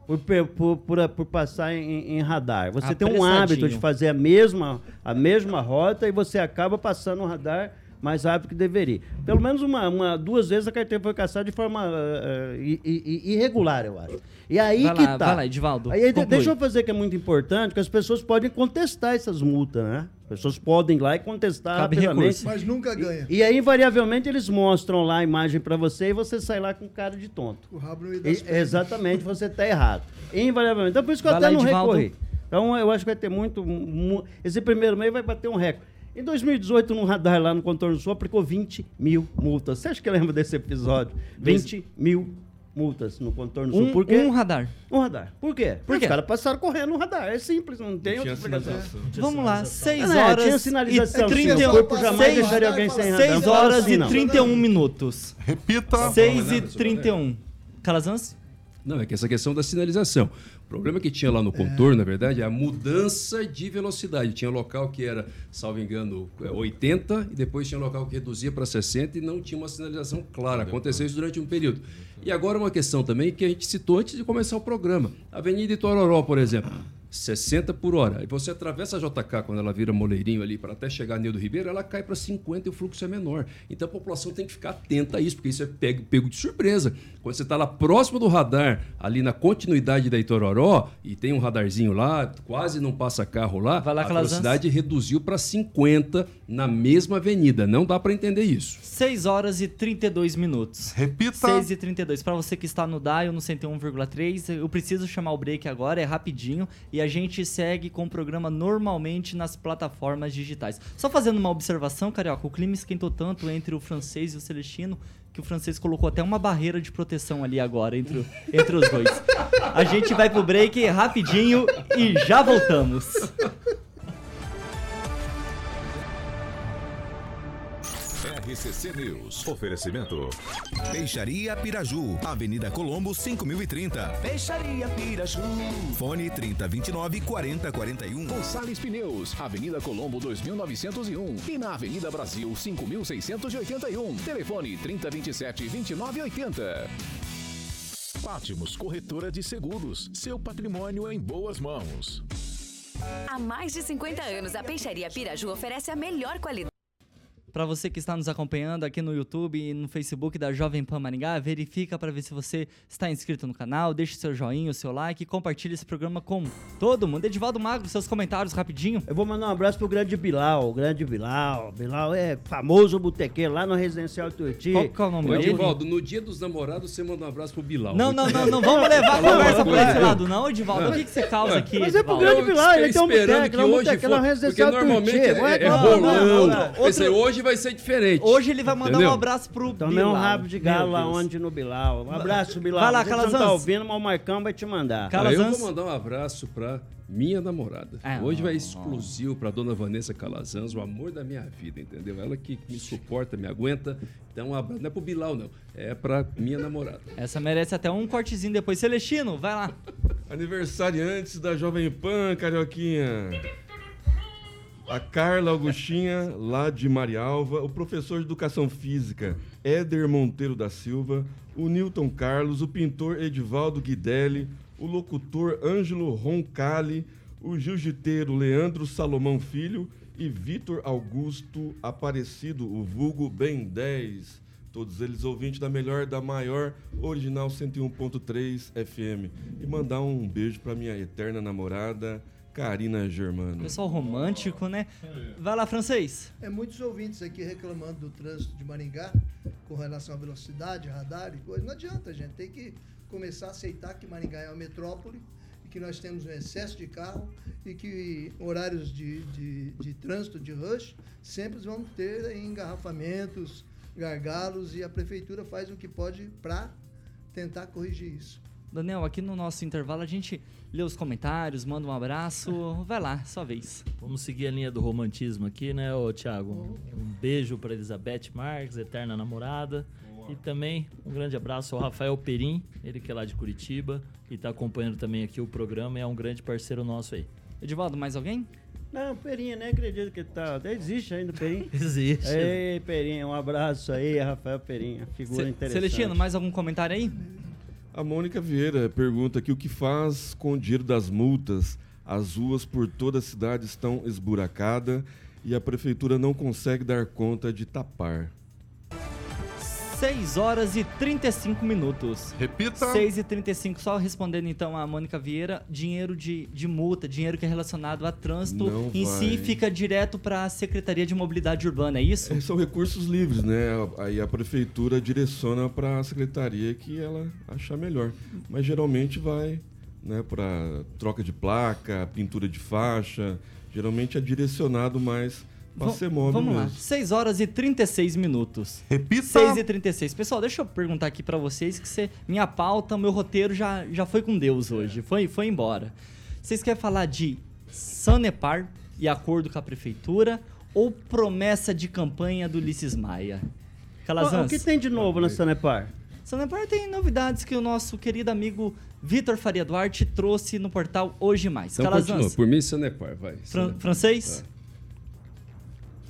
por, por, por, por passar em, em, radar. Você tem um hábito de fazer a mesma, a mesma rota e você acaba passando o radar mais rápido que deveria. Pelo menos uma, uma duas vezes a carteira foi caçada de forma uh, irregular, eu acho. E aí vai que lá, tá. Vai lá, Edivaldo. Aí, deixa eu fazer que é muito importante, que as pessoas podem contestar essas multas, né? As pessoas podem ir lá e contestar Cabe rapidamente. Recurso. Mas nunca ganha. E, e, aí, invariavelmente, eles mostram lá a imagem para você e você sai lá com cara de tonto. O rabo no e, Exatamente, você está errado. Invariavelmente. Então, por isso que eu vai até lá, não Edivaldo. recorri. Então, eu acho que vai ter muito, muito... Esse primeiro mês vai bater um recorde. Em 2018, no radar lá no Contorno Sul, aplicou 20 mil multas. Você acha que lembra desse episódio? 20 mil multas no contorno Um, sul. Por quê? um radar. Um radar. Por quê? Por quê? Os caras passaram correndo no radar. É simples, não tem Não outra explicação. Vamos lá, 6 Ah, não, horas tinha sinalização, e sim, 31 o corpo jamais seis- deixaria alguém sem radar. 6 horas e não. 31 minutos. Repita. 6 e 31. Calazans? Não, é que essa questão da sinalização. O problema que tinha lá no contorno, na verdade, é a mudança de velocidade. Tinha local que era, salvo engano, é, 80 e depois tinha local que reduzia para 60 e não tinha uma sinalização clara. Aconteceu isso durante um período. E agora uma questão também que a gente citou antes de começar o programa. Avenida Itororó, por exemplo. 60 por hora. E você atravessa a JK quando ela vira moleirinho ali para até chegar a Nildo Ribeiro, ela cai para 50 e o fluxo é menor. Então a população tem que ficar atenta a isso, porque isso é pego, pego de surpresa. Quando você está lá próximo do radar, ali na continuidade da Itororó, e tem um radarzinho lá, quase não passa carro lá, Vai lá, a velocidade reduziu para 50 na mesma avenida. Não dá para entender isso. 6 horas e 32 minutos. Repita. 6 e 32. Para você que está no dial no 101,3, eu preciso chamar o break agora, é rapidinho. E a gente segue com o programa normalmente nas plataformas digitais. Só fazendo uma observação, Carioca, o clima esquentou tanto entre o francês e o celestino que o francês colocou até uma barreira de proteção ali agora entre, entre os dois. A gente vai pro break rapidinho e já voltamos. RCC News. Oferecimento. Peixaria Piraju, Avenida Colombo 5030. Peixaria Piraju. Fone 3029 4041. Gonçalves Pneus, Avenida Colombo 2901 e na Avenida Brasil 5681. Telefone 3027 2980. Pátimos Corretora de Seguros, seu patrimônio em boas mãos. Há mais de 50 anos, a Peixaria Piraju oferece a melhor qualidade. Para você que está nos acompanhando aqui no YouTube e no Facebook da Jovem Pan Maringá, verifica para ver se você está inscrito no canal, deixe seu joinha, o seu like e compartilhe esse programa com todo mundo. Edivaldo Magro, seus comentários rapidinho. Eu vou mandar um abraço pro grande Bilal, o grande Bilal. Bilal é famoso botequeiro lá no Residencial Tuiuti. Qual, qual é o nome Ô, dele? Edivaldo, no dia dos namorados, você manda um abraço pro Bilal. Não, não, não, não vamos levar a conversa por coisa. esse lado, não, Edivaldo. O que, que você causa aqui, Mas é pro grande Bilal, ele tem um esperando boteco, que lá um hoje boteco, lá no porque Residencial normalmente Tuiuti. é, é Não, rolão. Hoje vai ser diferente. Hoje ele vai mandar Entendeu? um abraço pro Tomei Bilal. um rabo de galo lá onde no Bilal. Um abraço, Bilal. Vai lá, Você que não tá Calazans. ouvindo, mas o Marcão vai te mandar. Cal- Ah, eu Calazans. vou mandar um abraço pra minha namorada. Ah, Hoje vai exclusivo pra dona Vanessa Calazans, o amor da minha vida, entendeu? Ela que me suporta, me aguenta. Então, um abraço. Não é pro Bilal, não. É pra minha namorada. Essa merece até um cortezinho depois. Celestino, vai lá. (laughs) Aniversariantes da Jovem Pan, Carioquinha. A Carla Augustinha, lá de Marialva, o professor de Educação Física, Éder Monteiro da Silva, o Newton Carlos, o pintor Edivaldo Guidelli, o locutor Ângelo Roncalli, o jiu-jiteiro Leandro Salomão Filho e Vitor Augusto Aparecido, o vulgo Ben 10. Todos eles ouvintes da melhor, da maior, original 101.3 FM. E mandar um beijo pra minha eterna namorada, Karina Germano. Pessoal romântico, né? Vai lá, francês. É muitos ouvintes aqui reclamando do trânsito de Maringá com relação à velocidade, radar e coisa. Não adianta, gente. Tem que começar a aceitar que Maringá é uma metrópole e que nós temos um excesso de carro e que horários de, de, de trânsito, de rush, sempre vão ter engarrafamentos, gargalos e a prefeitura faz o que pode para tentar corrigir isso. Daniel, aqui no nosso intervalo a gente lê os comentários, manda um abraço. (laughs) Vai lá, sua vez. Vamos seguir a linha do romantismo aqui, né, ô Thiago? Um beijo para Elizabeth Marques, eterna namorada. E também um grande abraço ao Rafael Perim, ele que é lá de Curitiba e está acompanhando também aqui o programa e é um grande parceiro nosso aí. Edivaldo, mais alguém? Não, Perinha, nem acredito que ele tá. Existe ainda o Perinha. (laughs) Existe. Ei, Perinha, um abraço aí, Rafael Perinha. Figura interessante. Celestino, mais algum comentário aí? A Mônica Vieira pergunta aqui o que faz com o dinheiro das multas. As ruas por toda a cidade estão esburacadas e a prefeitura não consegue dar conta de tapar. 6 horas e 35 minutos. Repita. 6 e 35, só respondendo então a Mônica Vieira, dinheiro de, de multa, dinheiro que é relacionado a trânsito, Não em si vai. fica direto para a Secretaria de Mobilidade Urbana, é isso? É, São recursos livres, né? Aí a prefeitura direciona para a secretaria que ela achar melhor. Mas geralmente vai né, para troca de placa, pintura de faixa. Geralmente é direcionado mais Móvel Vamos lá. mesmo. 6 horas e 36 minutos. Repita. 6 e 36. Pessoal, deixa eu perguntar aqui pra vocês que você, minha pauta, meu roteiro já, já foi com Deus hoje. Foi, foi embora. Vocês querem falar de Sanepar e acordo com a prefeitura ou promessa de campanha do Ulisses Maia? O, Calazans. o que tem de novo na Sanepar? Sanepar tem novidades que o nosso querido amigo Vitor Faria Duarte trouxe no portal Hoje Mais. Então Calazans, continua. Por mim, Sanepar, vai. fran- Sanepar. francês,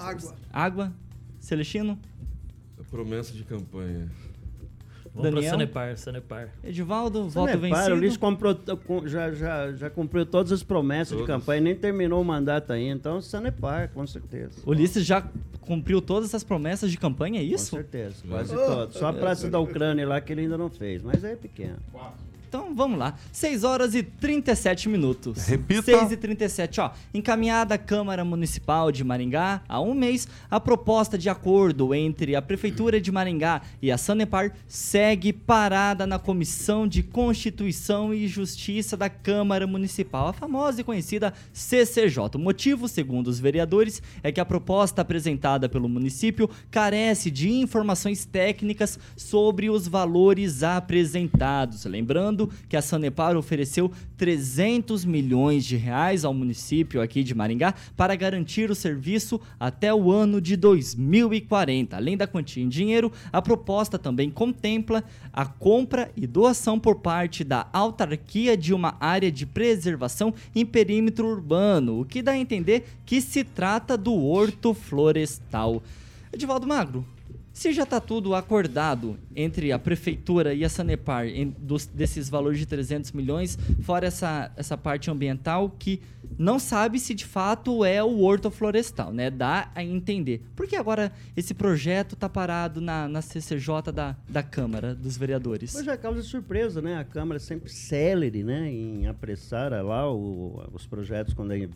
Água. água, Celestino, A promessa de campanha. Vamos Daniel? Sanepar, Sanepar. Edivaldo, voto Sanepar, o Ulisses vencido. comprou, com- já, já, já cumpriu todas as promessas de Todas. campanha, nem terminou o mandato ainda. Então, Sanepar, com certeza. Ulisses já cumpriu todas as promessas de campanha, é Com isso? certeza, quase todas. Só a Praça da Ucrânia lá que ele ainda não fez, mas é pequeno. Então vamos lá. 6 horas e 37 minutos. Repita. 6 e 37, ó. Encaminhada à Câmara Municipal de Maringá há um mês, a proposta de acordo entre a Prefeitura de Maringá e a Sanepar segue parada na Comissão de Constituição e Justiça da Câmara Municipal, a famosa e conhecida CCJ. O motivo, segundo os vereadores, é que a proposta apresentada pelo município carece de informações técnicas sobre os valores apresentados. Lembrando que a Sanepar ofereceu 300 milhões de reais ao município aqui de Maringá para garantir o serviço até o ano de 2040. Além da quantia em dinheiro, a proposta também contempla a compra e doação por parte da autarquia de uma área de preservação em perímetro urbano, o que dá a entender que se trata do horto florestal. Edivaldo Magro, se já está tudo acordado entre a prefeitura e a Sanepar em- dos- desses valores de 300 milhões, fora essa, essa parte ambiental que não sabe se de fato é o horto florestal, né? Dá a entender. Por que agora esse projeto está parado na, na CCJ da, da Câmara dos Vereadores? Mas já causa surpresa, né? A Câmara sempre célere, né? Em apressar lá o- os projetos quando é-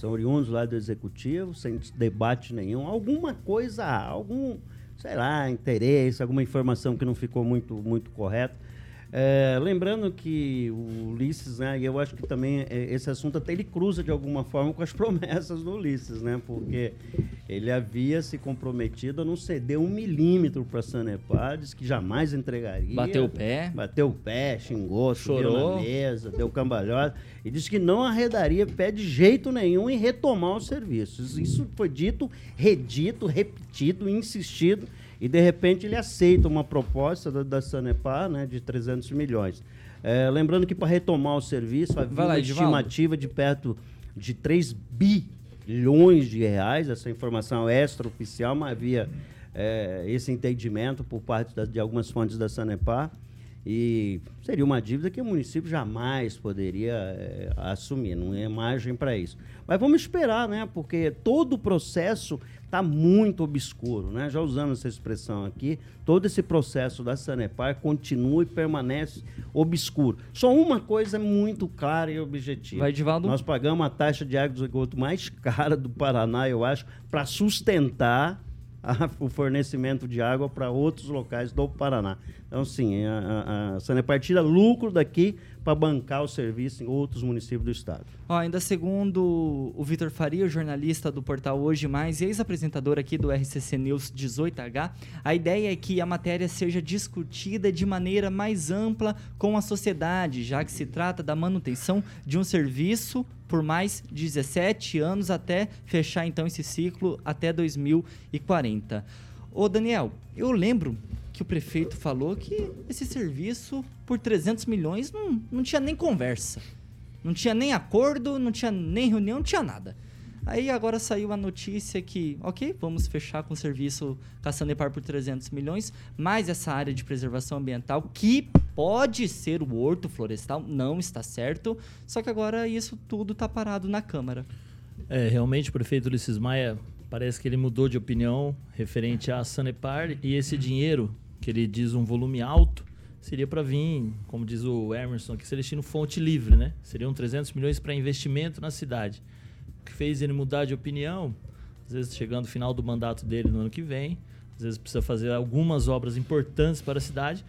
são oriundos lá do Executivo, sem debate nenhum. Alguma coisa, algum, sei lá, interesse, alguma informação que não ficou muito, muito correta. É, lembrando que o Ulisses, né, e eu acho que também é, esse assunto até ele cruza de alguma forma (laughs) com as promessas do Ulisses, né, porque ele havia se comprometido a não ceder um milímetro para a Sanepar, disse que jamais entregaria. Bateu o pé. Bateu o pé, xingou, Chorou. na mesa, deu cambalhota e disse que não arredaria pé de jeito nenhum em retomar os serviços. Isso foi dito, redito, repetido, insistido e de repente ele aceita uma proposta da, da Sanepar né, de 300 milhões. É, lembrando que para retomar o serviço havia uma estimativa de perto de 3 bilhões de reais, essa informação extraoficial, mas havia é, esse entendimento por parte da- de algumas fontes da Sanepar. E seria uma dívida que o município jamais poderia é, assumir, não é margem para isso. Mas vamos esperar, né? Porque todo o processo está muito obscuro, né? Já usando essa expressão aqui, todo esse processo da Sanepar continua e permanece obscuro. Só uma coisa é muito clara e objetiva. Vai, Edivaldo. Nós pagamos a taxa de água e esgoto mais (laughs) cara do Paraná, eu acho, para sustentar a- o fornecimento de água para outros locais do Paraná. Então, sim, a, a, a Sanepar tira lucro daqui para bancar o serviço em outros municípios do estado. Ó, ainda segundo o Vitor Faria, jornalista do portal Hoje Mais e ex-apresentador aqui do RCC News 18H, a ideia é que a matéria seja discutida de maneira mais ampla com a sociedade, já que se trata da manutenção de um serviço por mais 17 anos até fechar então esse ciclo até 2040. Ô Daniel, eu lembro que o prefeito falou que esse serviço por 300 milhões não, não tinha nem conversa. Não tinha nem acordo, não tinha nem reunião, não tinha nada. Aí agora saiu a notícia que, ok, vamos fechar com o serviço Caçanepar por 300 milhões, mais essa área de preservação ambiental, que pode ser o horto florestal, não está certo, só que agora isso tudo está parado na Câmara. É, realmente o prefeito Ulisses Maia parece que ele mudou de opinião referente à Sanepar e esse dinheiro, que ele diz um volume alto, seria para vir, como diz o Emerson aqui, Celestino, fonte livre, né? Seriam 300 milhões para investimento na cidade. O que fez ele mudar de opinião, às vezes chegando o final do mandato dele no ano que vem, às vezes precisa fazer algumas obras importantes para a cidade,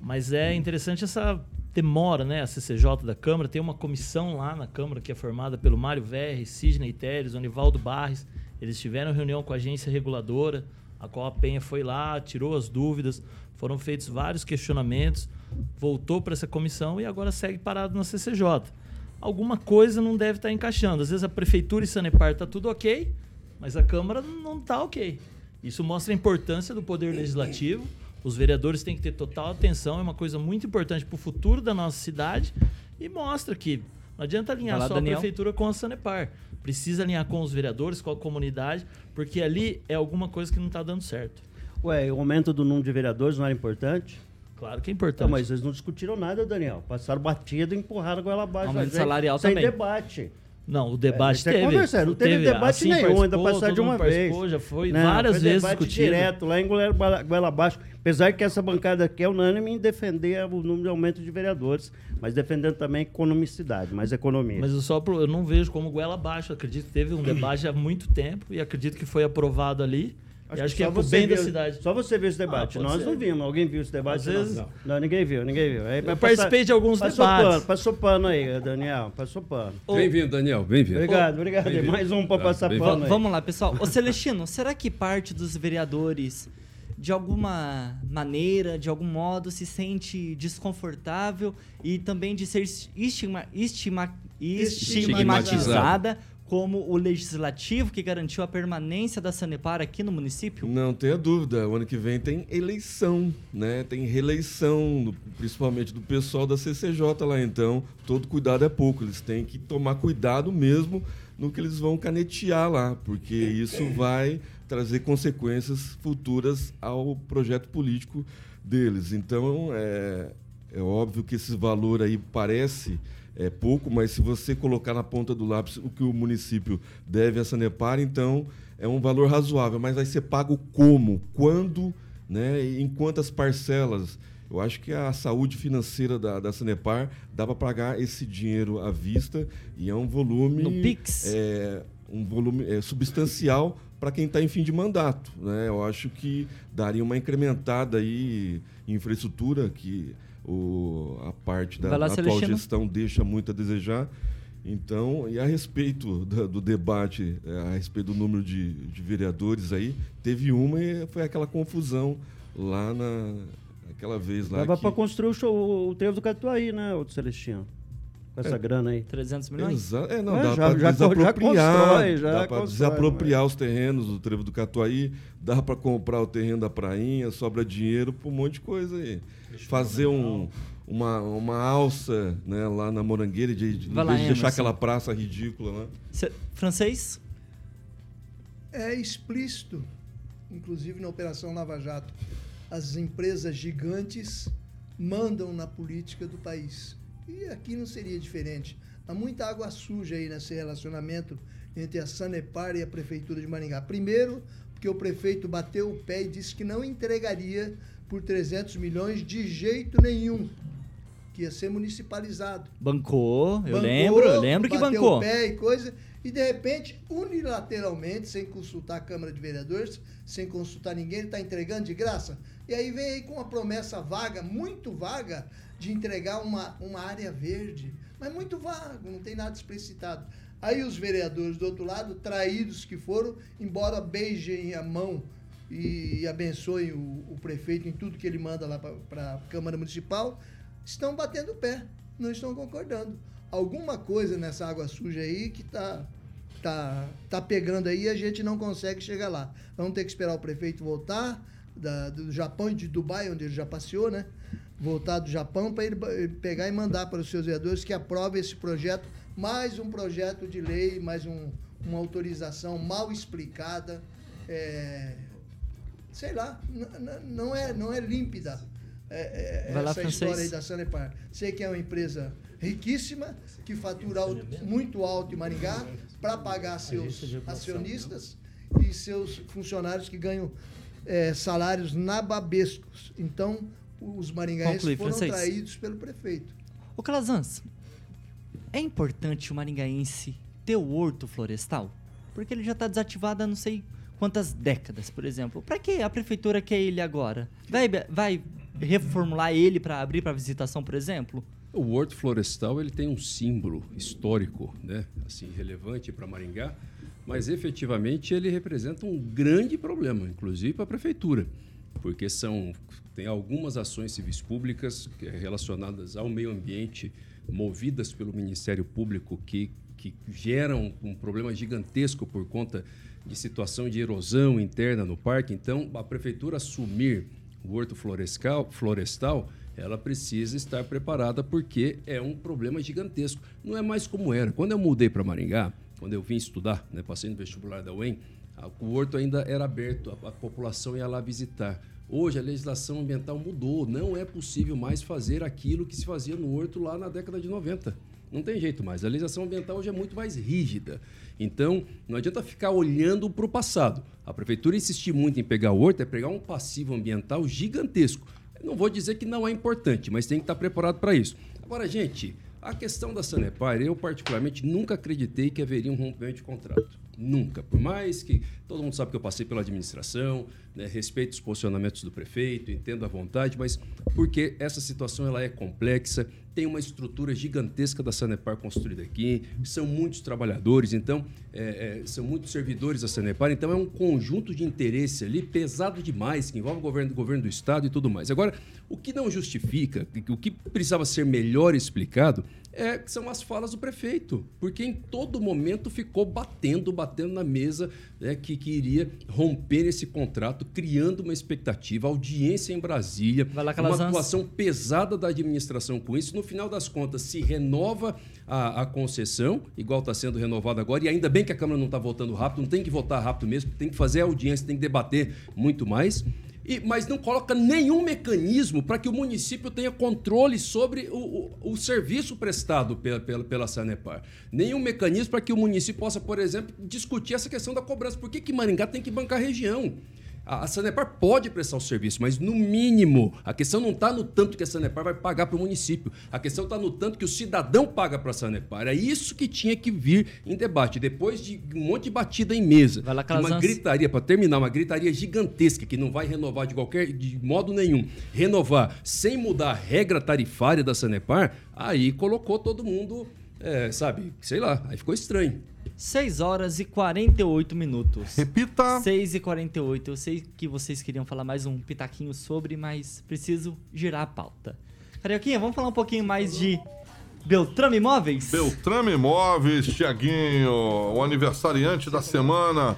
mas é interessante essa demora, né? A CCJ da Câmara tem uma comissão lá na Câmara que é formada pelo Mário Verri, Sidney Teres, Onivaldo Barres. Eles tiveram reunião com a agência reguladora, a qual a Penha foi lá, tirou as dúvidas, foram feitos vários questionamentos, voltou para essa comissão e agora segue parado na CCJ. Alguma coisa não deve estar encaixando. Às vezes a prefeitura e Sanepar tá tudo ok, mas a Câmara não está ok. Isso mostra a importância do poder legislativo. Os vereadores têm que ter total atenção, é uma coisa muito importante para o futuro da nossa cidade e mostra que não adianta alinhar Vai lá, só Daniel. a prefeitura com a Sanepar. Precisa alinhar com os vereadores, com a comunidade, porque ali é alguma coisa que não está dando certo. Ué, o aumento do número de vereadores não era importante? Claro que é importante. mas eles não discutiram nada, Daniel. Passaram batido e empurraram a goela abaixo. Aumento Sem- salarial sem também. debate. Não, o debate isso é teve. não teve debate assim nenhum, ainda passaram de uma vez. Já foi Não, várias foi vezes debate discutido. direto, lá em goela, abaixo. Apesar que essa bancada aqui é unânime em defender o número de aumento de vereadores, mas defendendo também economicidade, mais economia. Mas eu só eu não vejo como goela abaixo. Acredito que teve um debate há muito tempo e acredito que foi aprovado ali. E acho que, é só pro bem da viu- cidade. Só você viu esse debate. Ah, Nós ser. não vimos. Alguém viu esse debate? Às vezes- Não. não, ninguém viu, ninguém viu. Aí, vai participei de alguns passou debates. Pano, passou pano aí, Daniel. Passou pano. Bem-vindo, Daniel. Bem-vindo. Obrigado, obrigado. Bem-vindo. Mais um pra Ah, passar pano aí. vamos lá, pessoal. Ô Celestino, será que parte dos vereadores, de alguma maneira, de algum modo, se sente desconfortável e também de ser estigma, estima, estigmatizada como o legislativo que garantiu a permanência da Sanepar aqui no município? Não tenha dúvida, o ano que vem tem eleição, né? Tem reeleição, principalmente do pessoal da CCJ lá, então todo cuidado é pouco, eles têm que tomar cuidado mesmo no que eles vão canetear lá, porque isso vai trazer consequências futuras ao projeto político deles. Então, é, é óbvio que esse valor aí parece é pouco, mas se você colocar na ponta do lápis o que o município deve a Sanepar, então é um valor razoável, mas vai ser pago como, quando, né, em quantas parcelas. Eu acho que a saúde financeira da, da Sanepar dá para pagar esse dinheiro à vista e é um volume No Pix? é, um volume é, substancial para quem está em fim de mandato. Né? Eu acho que daria uma incrementada aí em infraestrutura que o, a parte da lá, atual gestão deixa muito a desejar. Então, e a respeito da- do, debate, é, a respeito do número de, de vereadores aí, teve uma e foi aquela confusão lá na aquela vez lá. Dava que- pra construir o, show, o trevo do Catuaí, né, o Celestino? Com essa É. grana aí. 300 milhões? É, não, É, dá já- para desapropriar, constrói, já dá para desapropriar os terrenos do Trevo do Catuaí, dá para comprar o terreno da Prainha, sobra dinheiro para um monte de coisa aí. Fazer um, uma, uma alça né, lá na Morangueira, de, de, lá, vez de deixar Emerson. aquela praça ridícula lá. Cê- francês? é explícito, inclusive na Operação Lava Jato. As empresas gigantes mandam na política do país. E aqui não seria diferente. Há muita água suja aí nesse relacionamento entre a Sanepar e a Prefeitura de Maringá. Primeiro, porque o prefeito bateu o pé e disse que não entregaria por 300 milhões de jeito nenhum, que ia ser municipalizado. Bancou, eu Bancou, lembro, eu lembro que bateu bancou. o pé e coisa, e de repente, unilateralmente, sem consultar a Câmara de Vereadores, sem consultar ninguém, ele está entregando de graça. E aí vem aí com uma promessa vaga, muito vaga, de entregar uma, uma área verde. Mas muito vago, não tem nada explicitado. Aí os vereadores do outro lado, traídos que foram, embora beijem a mão e, e abençoem o, o prefeito em tudo que ele manda lá para a Câmara Municipal, estão batendo o pé, não estão concordando. Alguma coisa nessa água suja aí que está tá, tá pegando aí e a gente não consegue chegar lá. Vamos ter que esperar o prefeito voltar da- do Japão e de Dubai, onde ele já passeou, né? Voltar do Japão para ele ele pegar e mandar para os seus vereadores que aprovem esse projeto, mais um projeto de lei, mais um, uma autorização mal explicada. é, sei lá, não é, não é límpida é, é, Vai lá, essa francês. história aí da Sanepar. Sei que é uma empresa riquíssima, que fatura alto- muito alto em Maringá, para pagar seus acionistas e seus funcionários que ganham é, salários nababescos. Então, os maringaenses Conclui, foram francês. traídos pelo prefeito. Ô Calazans, é importante o maringaense ter o horto florestal? Porque ele já está desativado há não sei quantas décadas, por exemplo. Para que a prefeitura quer ele agora? Vai, vai reformular ele para abrir para visitação, por exemplo? O Horto Florestal ele tem um símbolo histórico, né, assim relevante para Maringá, mas efetivamente ele representa um grande problema, inclusive para a prefeitura, porque são tem algumas ações civis públicas que- relacionadas ao meio ambiente movidas pelo Ministério Público que que geram um problema gigantesco por conta de situação de erosão interna no parque. Então, a prefeitura assumir o horto florestal, florestal, ela precisa estar preparada porque é um problema gigantesco. Não é mais como era. Quando eu mudei para Maringá, quando eu vim estudar, né, passei no vestibular da UEM, o horto ainda era aberto, a, a população ia lá visitar. Hoje a legislação ambiental mudou, não é possível mais fazer aquilo que se fazia no horto lá na década de 90. Não tem jeito mais. A legislação ambiental hoje é muito mais rígida. Então, não adianta ficar olhando para o passado. A prefeitura insistir muito em pegar o horto é pegar um passivo ambiental gigantesco. Eu não vou dizer que não é importante, mas tem que estar preparado para isso. Agora, gente, a questão da Sanepar, eu particularmente nunca acreditei que haveria um rompimento de contrato. Nunca. Por mais que todo mundo sabe que eu passei pela administração, né, respeito os posicionamentos do prefeito, entendo a vontade, mas porque essa situação ela é complexa, tem uma estrutura gigantesca da Sanepar construída aqui, são muitos trabalhadores, então é, é, são muitos servidores da Sanepar, então é um conjunto de interesse ali pesado demais, que envolve o governo, o governo do Estado e tudo mais. Agora, o que não justifica, o que precisava ser melhor explicado, é, são as falas do prefeito, porque em todo momento ficou batendo, batendo na mesa né, que, que iria romper esse contrato, criando uma expectativa, audiência em Brasília, uma atuação pesada da administração com isso. No final das contas, se renova a, a concessão, igual está sendo renovada agora, e ainda bem que a Câmara não está votando rápido, não tem que votar rápido mesmo, tem que fazer audiência, tem que debater muito mais. E, mas não coloca nenhum mecanismo para que o município tenha controle sobre o, o, o serviço prestado pela, pela, pela Sanepar. Nenhum mecanismo para que o município possa, por exemplo, discutir essa questão da cobrança. Por que, que Maringá tem que bancar a região? A, Sanepar pode prestar o serviço, mas no mínimo, a questão não está no tanto que a Sanepar vai pagar para o município. A questão está no tanto que o cidadão paga para a Sanepar. É isso que tinha que vir em debate. Depois de um monte de batida em mesa, Vai lá, uma gritaria, para terminar, uma gritaria gigantesca que não vai renovar de qualquer de modo nenhum. Renovar sem mudar a regra tarifária da Sanepar, aí colocou todo mundo, é, sabe, sei lá, aí ficou estranho. 6 horas e 48 minutos. Repita. 6 e 48. Eu sei que vocês queriam falar mais um pitaquinho sobre, mas preciso girar a pauta. Carioquinha, vamos falar um pouquinho mais de Beltrame Imóveis? Beltrame Imóveis, Tiaguinho, o aniversariante da semana.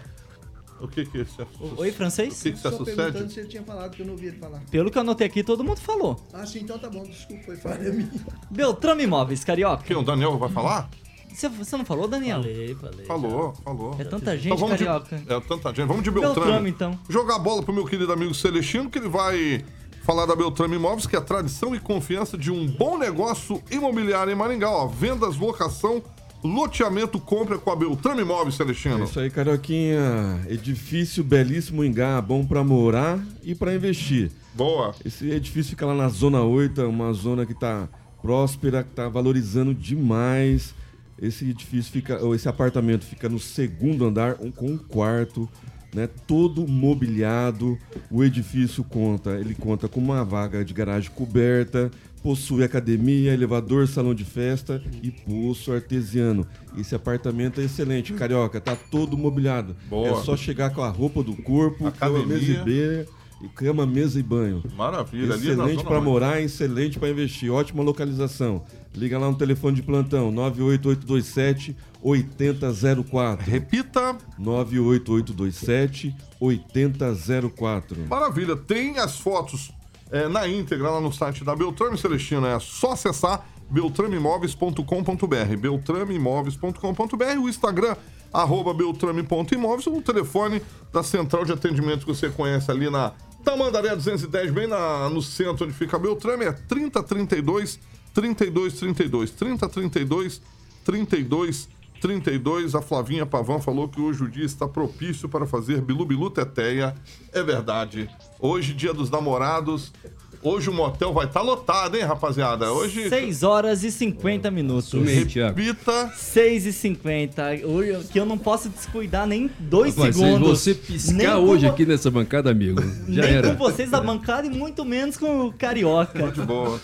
O que que é isso? Oi, francês? O que que Só perguntando sucede? se ele tinha falado, que eu não ouvi ele falar. Pelo que eu anotei aqui, todo mundo falou. Ah, sim, então tá bom, desculpa, foi falha minha. Beltrame Imóveis, Carioca. Quem, o Daniel vai falar? Você, você não falou, Daniel? Falei, falei. Falou, falou. É tanta gente, Então vamos de, Carioca. é tanta gente. Vamos de Beltrame. Beltrame, então. Jogar a bola pro meu querido amigo Celestino, que ele vai falar da Beltrame Imóveis, que é a tradição e confiança de um bom negócio imobiliário em Maringá. Ó, vendas, locação, loteamento, compra com a Beltrame Imóveis, É Celestino. isso aí, Carioquinha. Edifício belíssimo em Gá, bom pra morar e pra investir. Boa. Esse edifício fica lá na Zona 8, é uma zona que tá próspera, que tá valorizando demais. Esse edifício fica, ou esse apartamento fica no segundo andar, um, com um quarto, né? Todo mobiliado. O edifício conta, ele conta com uma vaga de garagem coberta, possui academia, elevador, salão de festa e poço artesiano. Esse apartamento é excelente, carioca, tá todo mobiliado. Boa. É só chegar com a roupa do corpo, cama, mesa Academia. e beira, e cama, mesa e banho. Maravilha. Excelente para morar, excelente para investir. Ótima localização. Liga lá no telefone de plantão 98827 8004. Repita. 98827 8004. Maravilha. Tem as fotos é, na íntegra lá no site da Beltrame Celestino. É só acessar beltrameimóveis.com.br beltrameimóveis.com.br o Instagram arroba beltrame.imóveis ou o telefone da central de atendimento que você conhece ali na Tamandaré 210, bem na, no centro onde fica Beltrame, é 3032 3232 3032 32 32. A Flavinha Pavan falou que hoje o dia está propício para fazer bilu bilu teteia. É verdade. Hoje, dia dos namorados, Hoje o motel vai estar lotado, hein, rapaziada? Hoje. 6 horas e 50 minutos. Repita. 6 e 50. Hoje, que eu não posso descuidar nem dois Rapaz, se segundos. você Nem piscar com hoje vo- aqui nessa bancada, amigo, já nem era. com vocês da bancada e muito menos com o Carioca. De boa.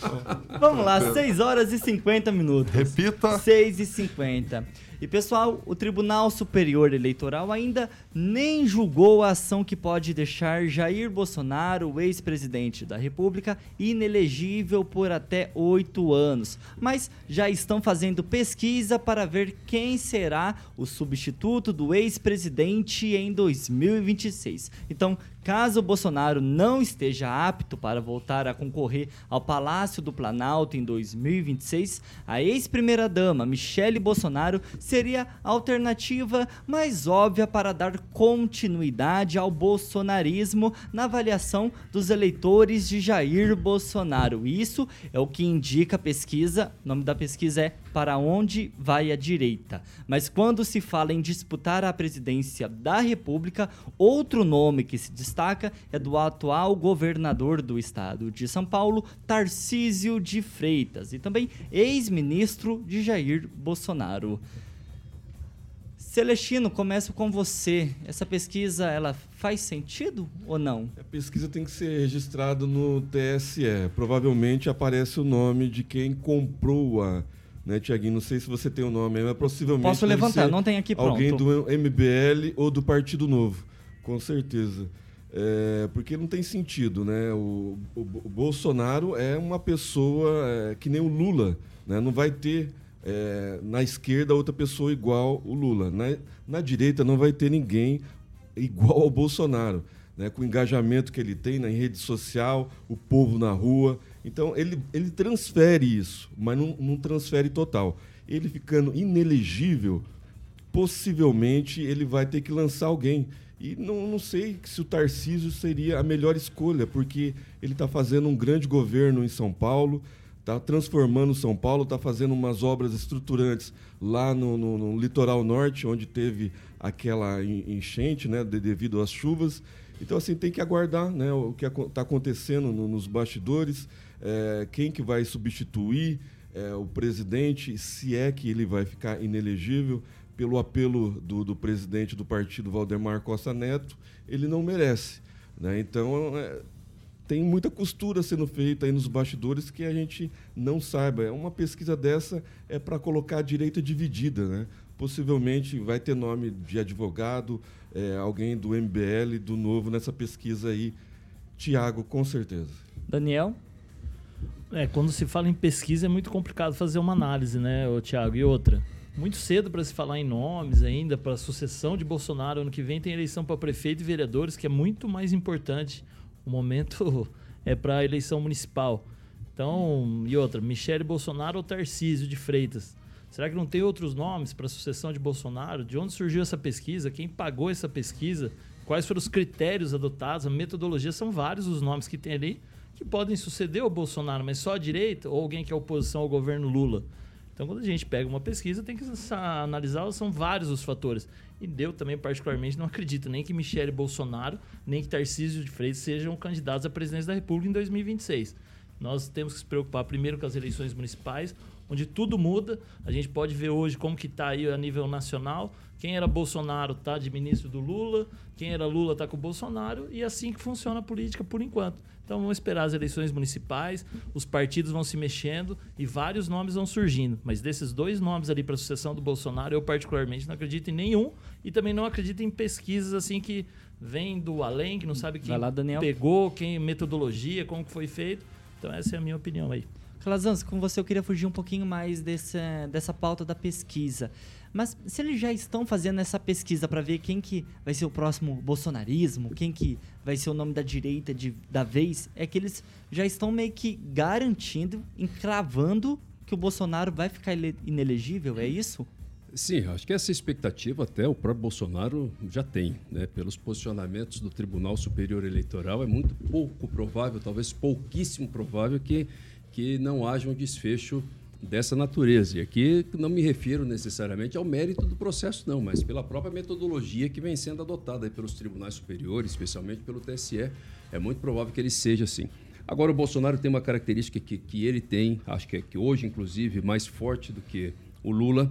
Vamos lá, 6 horas e 50 minutos. Repita. 6 e 50. E pessoal, o Tribunal Superior Eleitoral ainda nem julgou a ação que pode deixar Jair Bolsonaro, ex-presidente da República, inelegível por até oito anos. Mas já estão fazendo pesquisa para ver quem será o substituto do ex-presidente em 2026. Então, Caso Bolsonaro não esteja apto para voltar a concorrer ao Palácio do Planalto em 2026, a ex-primeira-dama Michele Bolsonaro seria a alternativa mais óbvia para dar continuidade ao bolsonarismo na avaliação dos eleitores de Jair Bolsonaro. Isso é o que indica a pesquisa. O nome da pesquisa é Para onde vai a direita? Mas quando se fala em disputar a presidência da República, outro nome que se destaca é do atual governador do estado de São Paulo, Tarcísio de Freitas, e também ex-ministro de Jair Bolsonaro. Celestino, começo com você. Essa pesquisa, ela faz sentido ou não? A pesquisa tem que ser registrada no TSE. Provavelmente aparece o nome de quem comprou a. Né, Tiaguinho? Não sei se você tem o nome aí, mas possivelmente. Posso levantar, não tem aqui Alguém pronto. do MBL ou do Partido Novo, com certeza. É, porque não tem sentido, né? O, o- o Bolsonaro é uma pessoa é, que nem o Lula, né? Não vai ter é, na esquerda outra pessoa igual o Lula. Na, na direita não vai ter ninguém igual ao Bolsonaro, né? com o engajamento que ele tem na rede social, o povo na rua. Então, ele, ele transfere isso, mas não, não transfere total. Ele ficando inelegível, possivelmente ele vai ter que lançar alguém. E não, não sei se o Tarcísio seria a melhor escolha, porque ele está fazendo um grande governo em São Paulo, está transformando São Paulo, está fazendo umas obras estruturantes lá no, no- no litoral norte, onde teve aquela en- enchente né, de- devido às chuvas. Então, assim, tem que aguardar né, o que está acontecendo no- nos bastidores, eh, quem que vai substituir eh, o presidente, se é que ele vai ficar inelegível pelo apelo do, do presidente do partido, Valdemar Costa Neto, ele não merece. Né? Então, é, tem muita costura sendo feita aí nos bastidores que a gente não saiba. Uma pesquisa dessa é para colocar a direita dividida. Né? Possivelmente vai ter nome de advogado, é, alguém do MBL, do Novo, nessa pesquisa aí. Tiago, com certeza. Daniel? É, quando se fala em pesquisa é muito complicado fazer uma análise, né, ô, Thiago? E outra, muito cedo para se falar em nomes ainda, para a sucessão de Bolsonaro. Ano que vem tem eleição para prefeito e vereadores, que é muito mais importante. O momento (laughs) é para a eleição municipal. Então, e outra, Michele Bolsonaro ou Tarcísio de Freitas? Será que não tem outros nomes para a sucessão de Bolsonaro? De onde surgiu essa pesquisa? Quem pagou essa pesquisa? Quais foram os critérios adotados? A metodologia são vários os nomes que tem ali que podem suceder o Bolsonaro, mas só a direita ou alguém que é oposição ao governo Lula. Então, quando a gente pega uma pesquisa, tem que sa- analisar, são vários os fatores. E eu também, particularmente, não acredito nem que Michele Bolsonaro, nem que Tarcísio de Freitas sejam candidatos à presidência da República em 2026. Nós temos que se preocupar primeiro com as eleições municipais, onde tudo muda. A gente pode ver hoje como que está aí a nível nacional. Quem era Bolsonaro está de ministro do Lula, quem era Lula está com o Bolsonaro, e é assim que funciona a política por enquanto. Então vamos esperar as eleições municipais, os partidos vão se mexendo e vários nomes vão surgindo. Mas desses dois nomes ali para a sucessão do Bolsonaro, eu particularmente não acredito em nenhum e também não acredito em pesquisas assim que vêm do além, que não sabe quem lá, pegou, quem metodologia, como que foi feito. Então essa é a minha opinião aí. Calazans, com você eu queria fugir um pouquinho mais desse, dessa pauta da pesquisa. Mas se eles já estão fazendo essa pesquisa para ver quem que vai ser o próximo bolsonarismo, quem que vai ser o nome da direita de, da vez, é que eles já estão meio que garantindo, encravando que o Bolsonaro vai ficar ele- inelegível, é isso? Sim, acho que essa expectativa até o próprio Bolsonaro já tem, né? Pelos posicionamentos do Tribunal Superior Eleitoral, é muito pouco provável, talvez pouquíssimo provável que, que não haja um desfecho dessa natureza. E aqui não me refiro necessariamente ao mérito do processo, não, mas pela própria metodologia que vem sendo adotada pelos tribunais superiores, especialmente pelo TSE. É muito provável que ele seja assim. Agora, o Bolsonaro tem uma característica que, que ele tem, acho que, é, que hoje, inclusive, mais forte do que o Lula,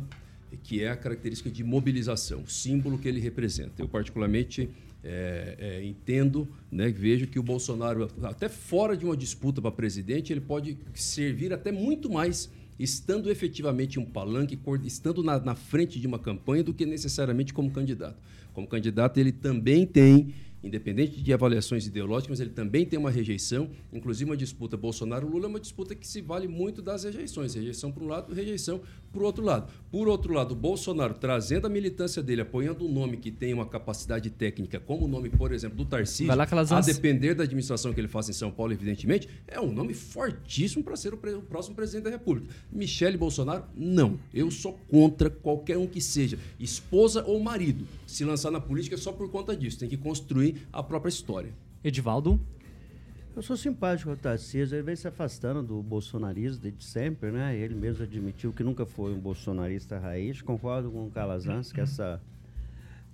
que é a característica de mobilização, o símbolo que ele representa. Eu, particularmente, é, é, entendo, né, vejo que o Bolsonaro, até fora de uma disputa para presidente, ele pode servir até muito mais estando efetivamente um palanque, estando na, na frente de uma campanha, do que necessariamente como candidato. Como candidato, ele também tem independente de avaliações ideológicas, ele também tem uma rejeição, inclusive uma disputa Bolsonaro-Lula é uma disputa que se vale muito das rejeições, rejeição para um lado, rejeição para o outro lado. Por outro lado, o Bolsonaro trazendo a militância dele, apoiando um nome que tem uma capacidade técnica, como o nome, por exemplo, do Tarcísio, lá, a depender da administração que ele faça em São Paulo, evidentemente, é um nome fortíssimo para ser o, o próximo presidente da República. Michele Bolsonaro, não. Eu sou contra qualquer um que seja, esposa ou marido, se lançar na política só por conta disso. Tem que construir a própria história. Edivaldo? Eu sou simpático ao Tarcísio, ele vem se afastando do bolsonarismo desde sempre, né? Ele mesmo admitiu que nunca foi um bolsonarista raiz. Concordo com o Calazans que essa.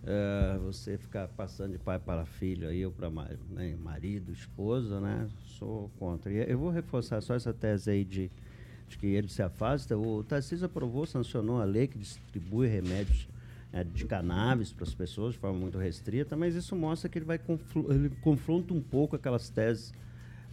É, você ficar passando de pai para filho aí, ou para né, marido, esposa, né? Sou contra. E eu vou reforçar só essa tese aí de, de que ele se afasta. O Tarcísio aprovou, sancionou a lei que distribui remédios é, de cannabis para as pessoas de forma muito restrita, mas isso mostra que ele vai ele confronta um pouco aquelas teses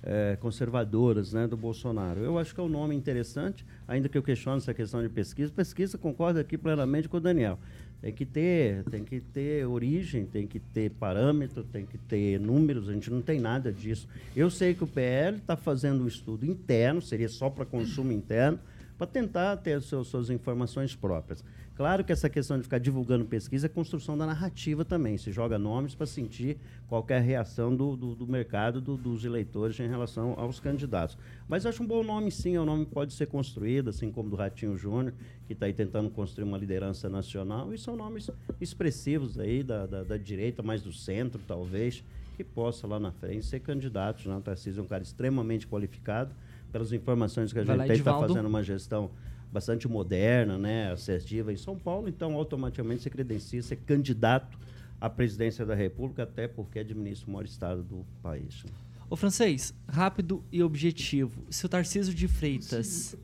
é, conservadoras né, do Bolsonaro. Eu acho que é um nome interessante, ainda que eu questione essa questão de pesquisa. Pesquisa concorda aqui plenamente com o Daniel. Tem que ter, tem que ter origem, tem que ter parâmetro, tem que ter números. A gente não tem nada disso. Eu sei que o PL está fazendo um estudo interno, seria só para consumo interno, para tentar ter seus, suas informações próprias. Claro que essa questão de ficar divulgando pesquisa é construção da narrativa também. Se joga nomes para sentir qualquer reação do, do, do mercado, do, dos eleitores em relação aos candidatos. Mas acho um bom nome, sim. O nome pode ser construído, assim como do Ratinho Júnior, que está aí tentando construir uma liderança nacional. E são nomes expressivos aí da, da, da direita, mais do centro, talvez, que possa lá na frente ser candidatos. Né? O Tarcísio é um cara extremamente qualificado. Pelas informações que a gente tem, está fazendo uma gestão bastante moderna, né, assertiva em São Paulo, então automaticamente se credencia ser candidato à presidência da República, até porque administra o maior estado do país. Ô francês, rápido e objetivo. Se o Tarcísio de Freitas,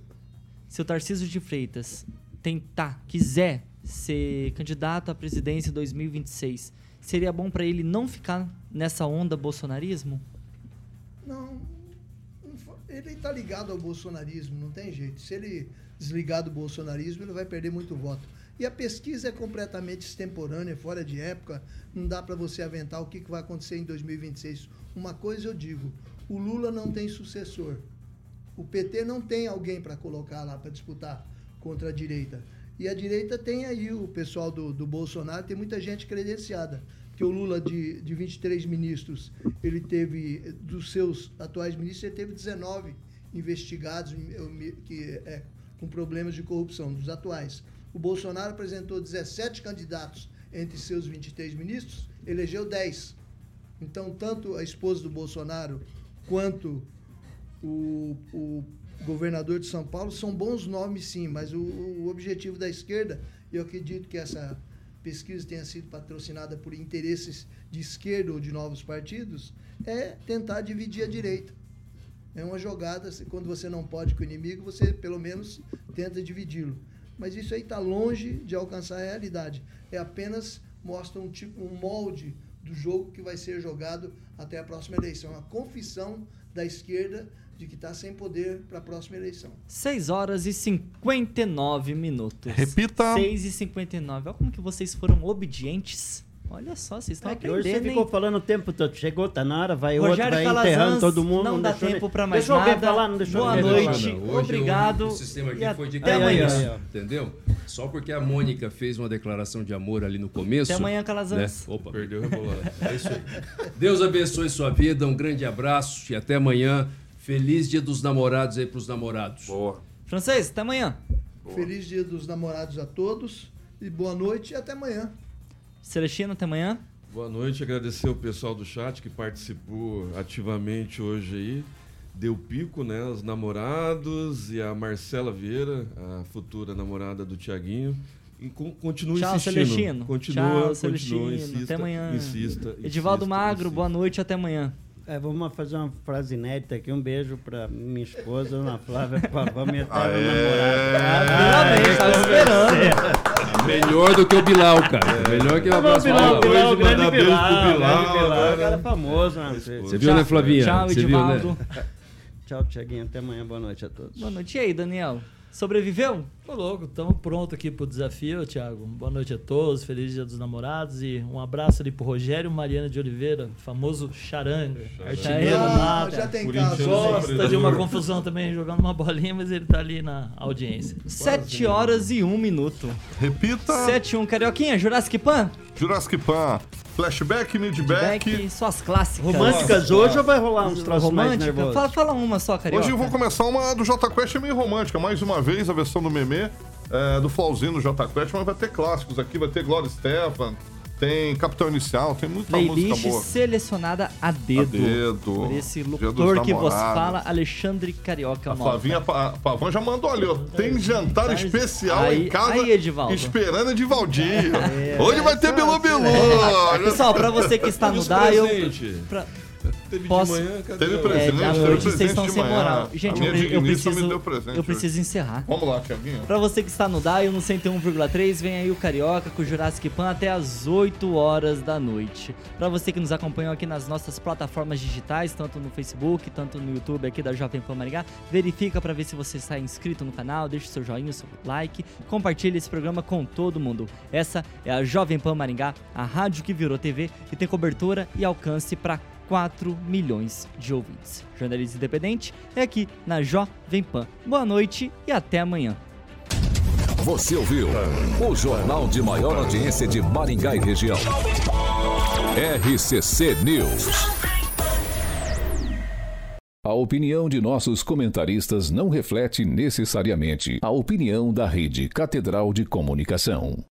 se o Tarcísio de Freitas tentar, quiser ser candidato à presidência em 2026, seria bom para ele não ficar nessa onda bolsonarismo? Não, ele está ligado ao bolsonarismo, não tem jeito. Se ele desligar do bolsonarismo, ele vai perder muito voto. E a pesquisa é completamente extemporânea, fora de época, não dá para você aventar o que, que vai acontecer em 2026. Uma coisa eu digo: o Lula não tem sucessor. O PT não tem alguém para colocar lá para disputar contra a direita. E a direita tem aí o pessoal do, do Bolsonaro, tem muita gente credenciada. Porque o Lula, de, de 23 ministros, ele teve, dos seus atuais ministros, ele teve 19 investigados que é, com problemas de corrupção, dos atuais. O Bolsonaro apresentou 17 candidatos entre seus 23 ministros, elegeu 10. Então, tanto a esposa do Bolsonaro quanto o, o governador de São Paulo são bons nomes, sim, mas o, o objetivo da esquerda, eu acredito que essa pesquisa tenha sido patrocinada por interesses de esquerda ou de novos partidos, é tentar dividir a direita. É uma jogada, quando você não pode com o inimigo, você pelo menos tenta dividi-lo. Mas isso aí está longe de alcançar a realidade. É apenas mostra um tipo, um molde do jogo que vai ser jogado até a próxima eleição. Uma confissão da esquerda de que está sem poder para a próxima eleição. 6 horas e 59 minutos. Repita. 6 e 59. Olha como que vocês foram obedientes. Olha só, vocês estão é aprendendo, hoje você hein? ficou falando o tempo todo. Chegou, tá na hora, vai Rogério outro, vai Calazans, enterrando todo mundo. Não, dá tempo para mais deixou nada. Alguém falar, não deixou Boa noite. Hoje obrigado. O, o sistema aqui e foi de até amanhã. Entendeu? Só porque a Mônica fez uma declaração de amor ali no começo. Até amanhã, Calazans. Né? Opa, perdeu o rebolado. (laughs) É isso aí. Deus abençoe sua vida, um grande abraço e até amanhã. Feliz Dia dos Namorados aí pros namorados. Boa. Francês, até amanhã. Boa. Feliz Dia dos Namorados a todos e boa noite e até amanhã. Celestino, até amanhã. Boa noite, agradecer o pessoal do chat que participou ativamente hoje aí. Deu pico, né? Os namorados e a Marcela Vieira, a futura namorada do Tiaguinho. E continue Tchau, insistindo. Celestino. Continua, Tchau, continua, Celestino. insista, até amanhã. Insista, Edivaldo insista, Magro, insista. boa noite, até amanhã. É, vamos fazer uma frase inédita aqui. Um beijo pra minha esposa, Ana Flávia Pavão, minha eterna namorada. Finalmente, tava esperando. Melhor do que o Bilal, cara. Melhor que o Bilal, abraço Bilal, Bilal. Bilal, Hoje grande Bilal, Bilal, grande Bilal, né? cara famoso, né? Você viu, né, Flavinha? Tchau, né? Edivaldo. Tchau, Tiaguinho. Até amanhã. Boa noite a todos. Boa noite. E aí, Daniel? Sobreviveu? Tô louco, estamos prontos aqui pro desafio, Thiago. Boa noite a todos, feliz dia dos namorados e um abraço ali pro Rogério Mariana de Oliveira, famoso charanga, artilheiro Ah, já tem caso. Gosta de uma confusão também, jogando uma bolinha, mas ele tá ali na audiência. 7 horas e 1 minuto. Repita. 7 e 1, Carioquinha, Jurassic Pan, Jurassic Pan. Flashback, midback. Back, suas clássicas. Românticas hoje ou vai rolar uns troços mais Romântica? nervosos? Fala, fala uma só, Carioca. Hoje eu vou começar uma do Jota Quest, meio romântica. Mais uma vez, a versão do meme é, do Flauzino do Jota Quest, mas vai ter clássicos aqui. Vai ter Gloria Stefan, tem Capitão Inicial, tem muita música Playlist boa. selecionada a dedo. A dedo. Por esse locutor que vos fala, Alexandre Carioca. A Malta. Flavinha Pa- Pavão já mandou ali, ó. Tem jantar Tá- especial aí- em casa. aí, Edivaldo. Esperando Edivaldir. Hoje vai ter Bilu Bilu. Pessoal, pra você que está no dial... pra- Teve Posso- de manhã, cadê? Teve presente. É, à noite vocês estão sem moral. Gente, eu, eu preciso, deu presente eu preciso encerrar. Vamos lá, Tiaguinho. Pra você que está no Dial no 101,3, vem aí o Carioca com o Jurassic Pan até as 8 horas da noite. Pra você que nos acompanhou aqui nas nossas plataformas digitais, tanto no Facebook, tanto no YouTube aqui da Jovem Pan Maringá, verifica pra ver se você está inscrito no canal, deixa o seu joinha, o seu like, compartilhe esse programa com todo mundo. Essa é a Jovem Pan Maringá, a rádio que virou TV e tem cobertura e alcance pra 4 milhões de ouvintes. Jornalismo independente é aqui na Jovem Pan. Boa noite e até amanhã. Você ouviu o jornal de maior audiência de Maringá e região. RCC News. A opinião de nossos comentaristas não reflete necessariamente a opinião da Rede Catedral de Comunicação.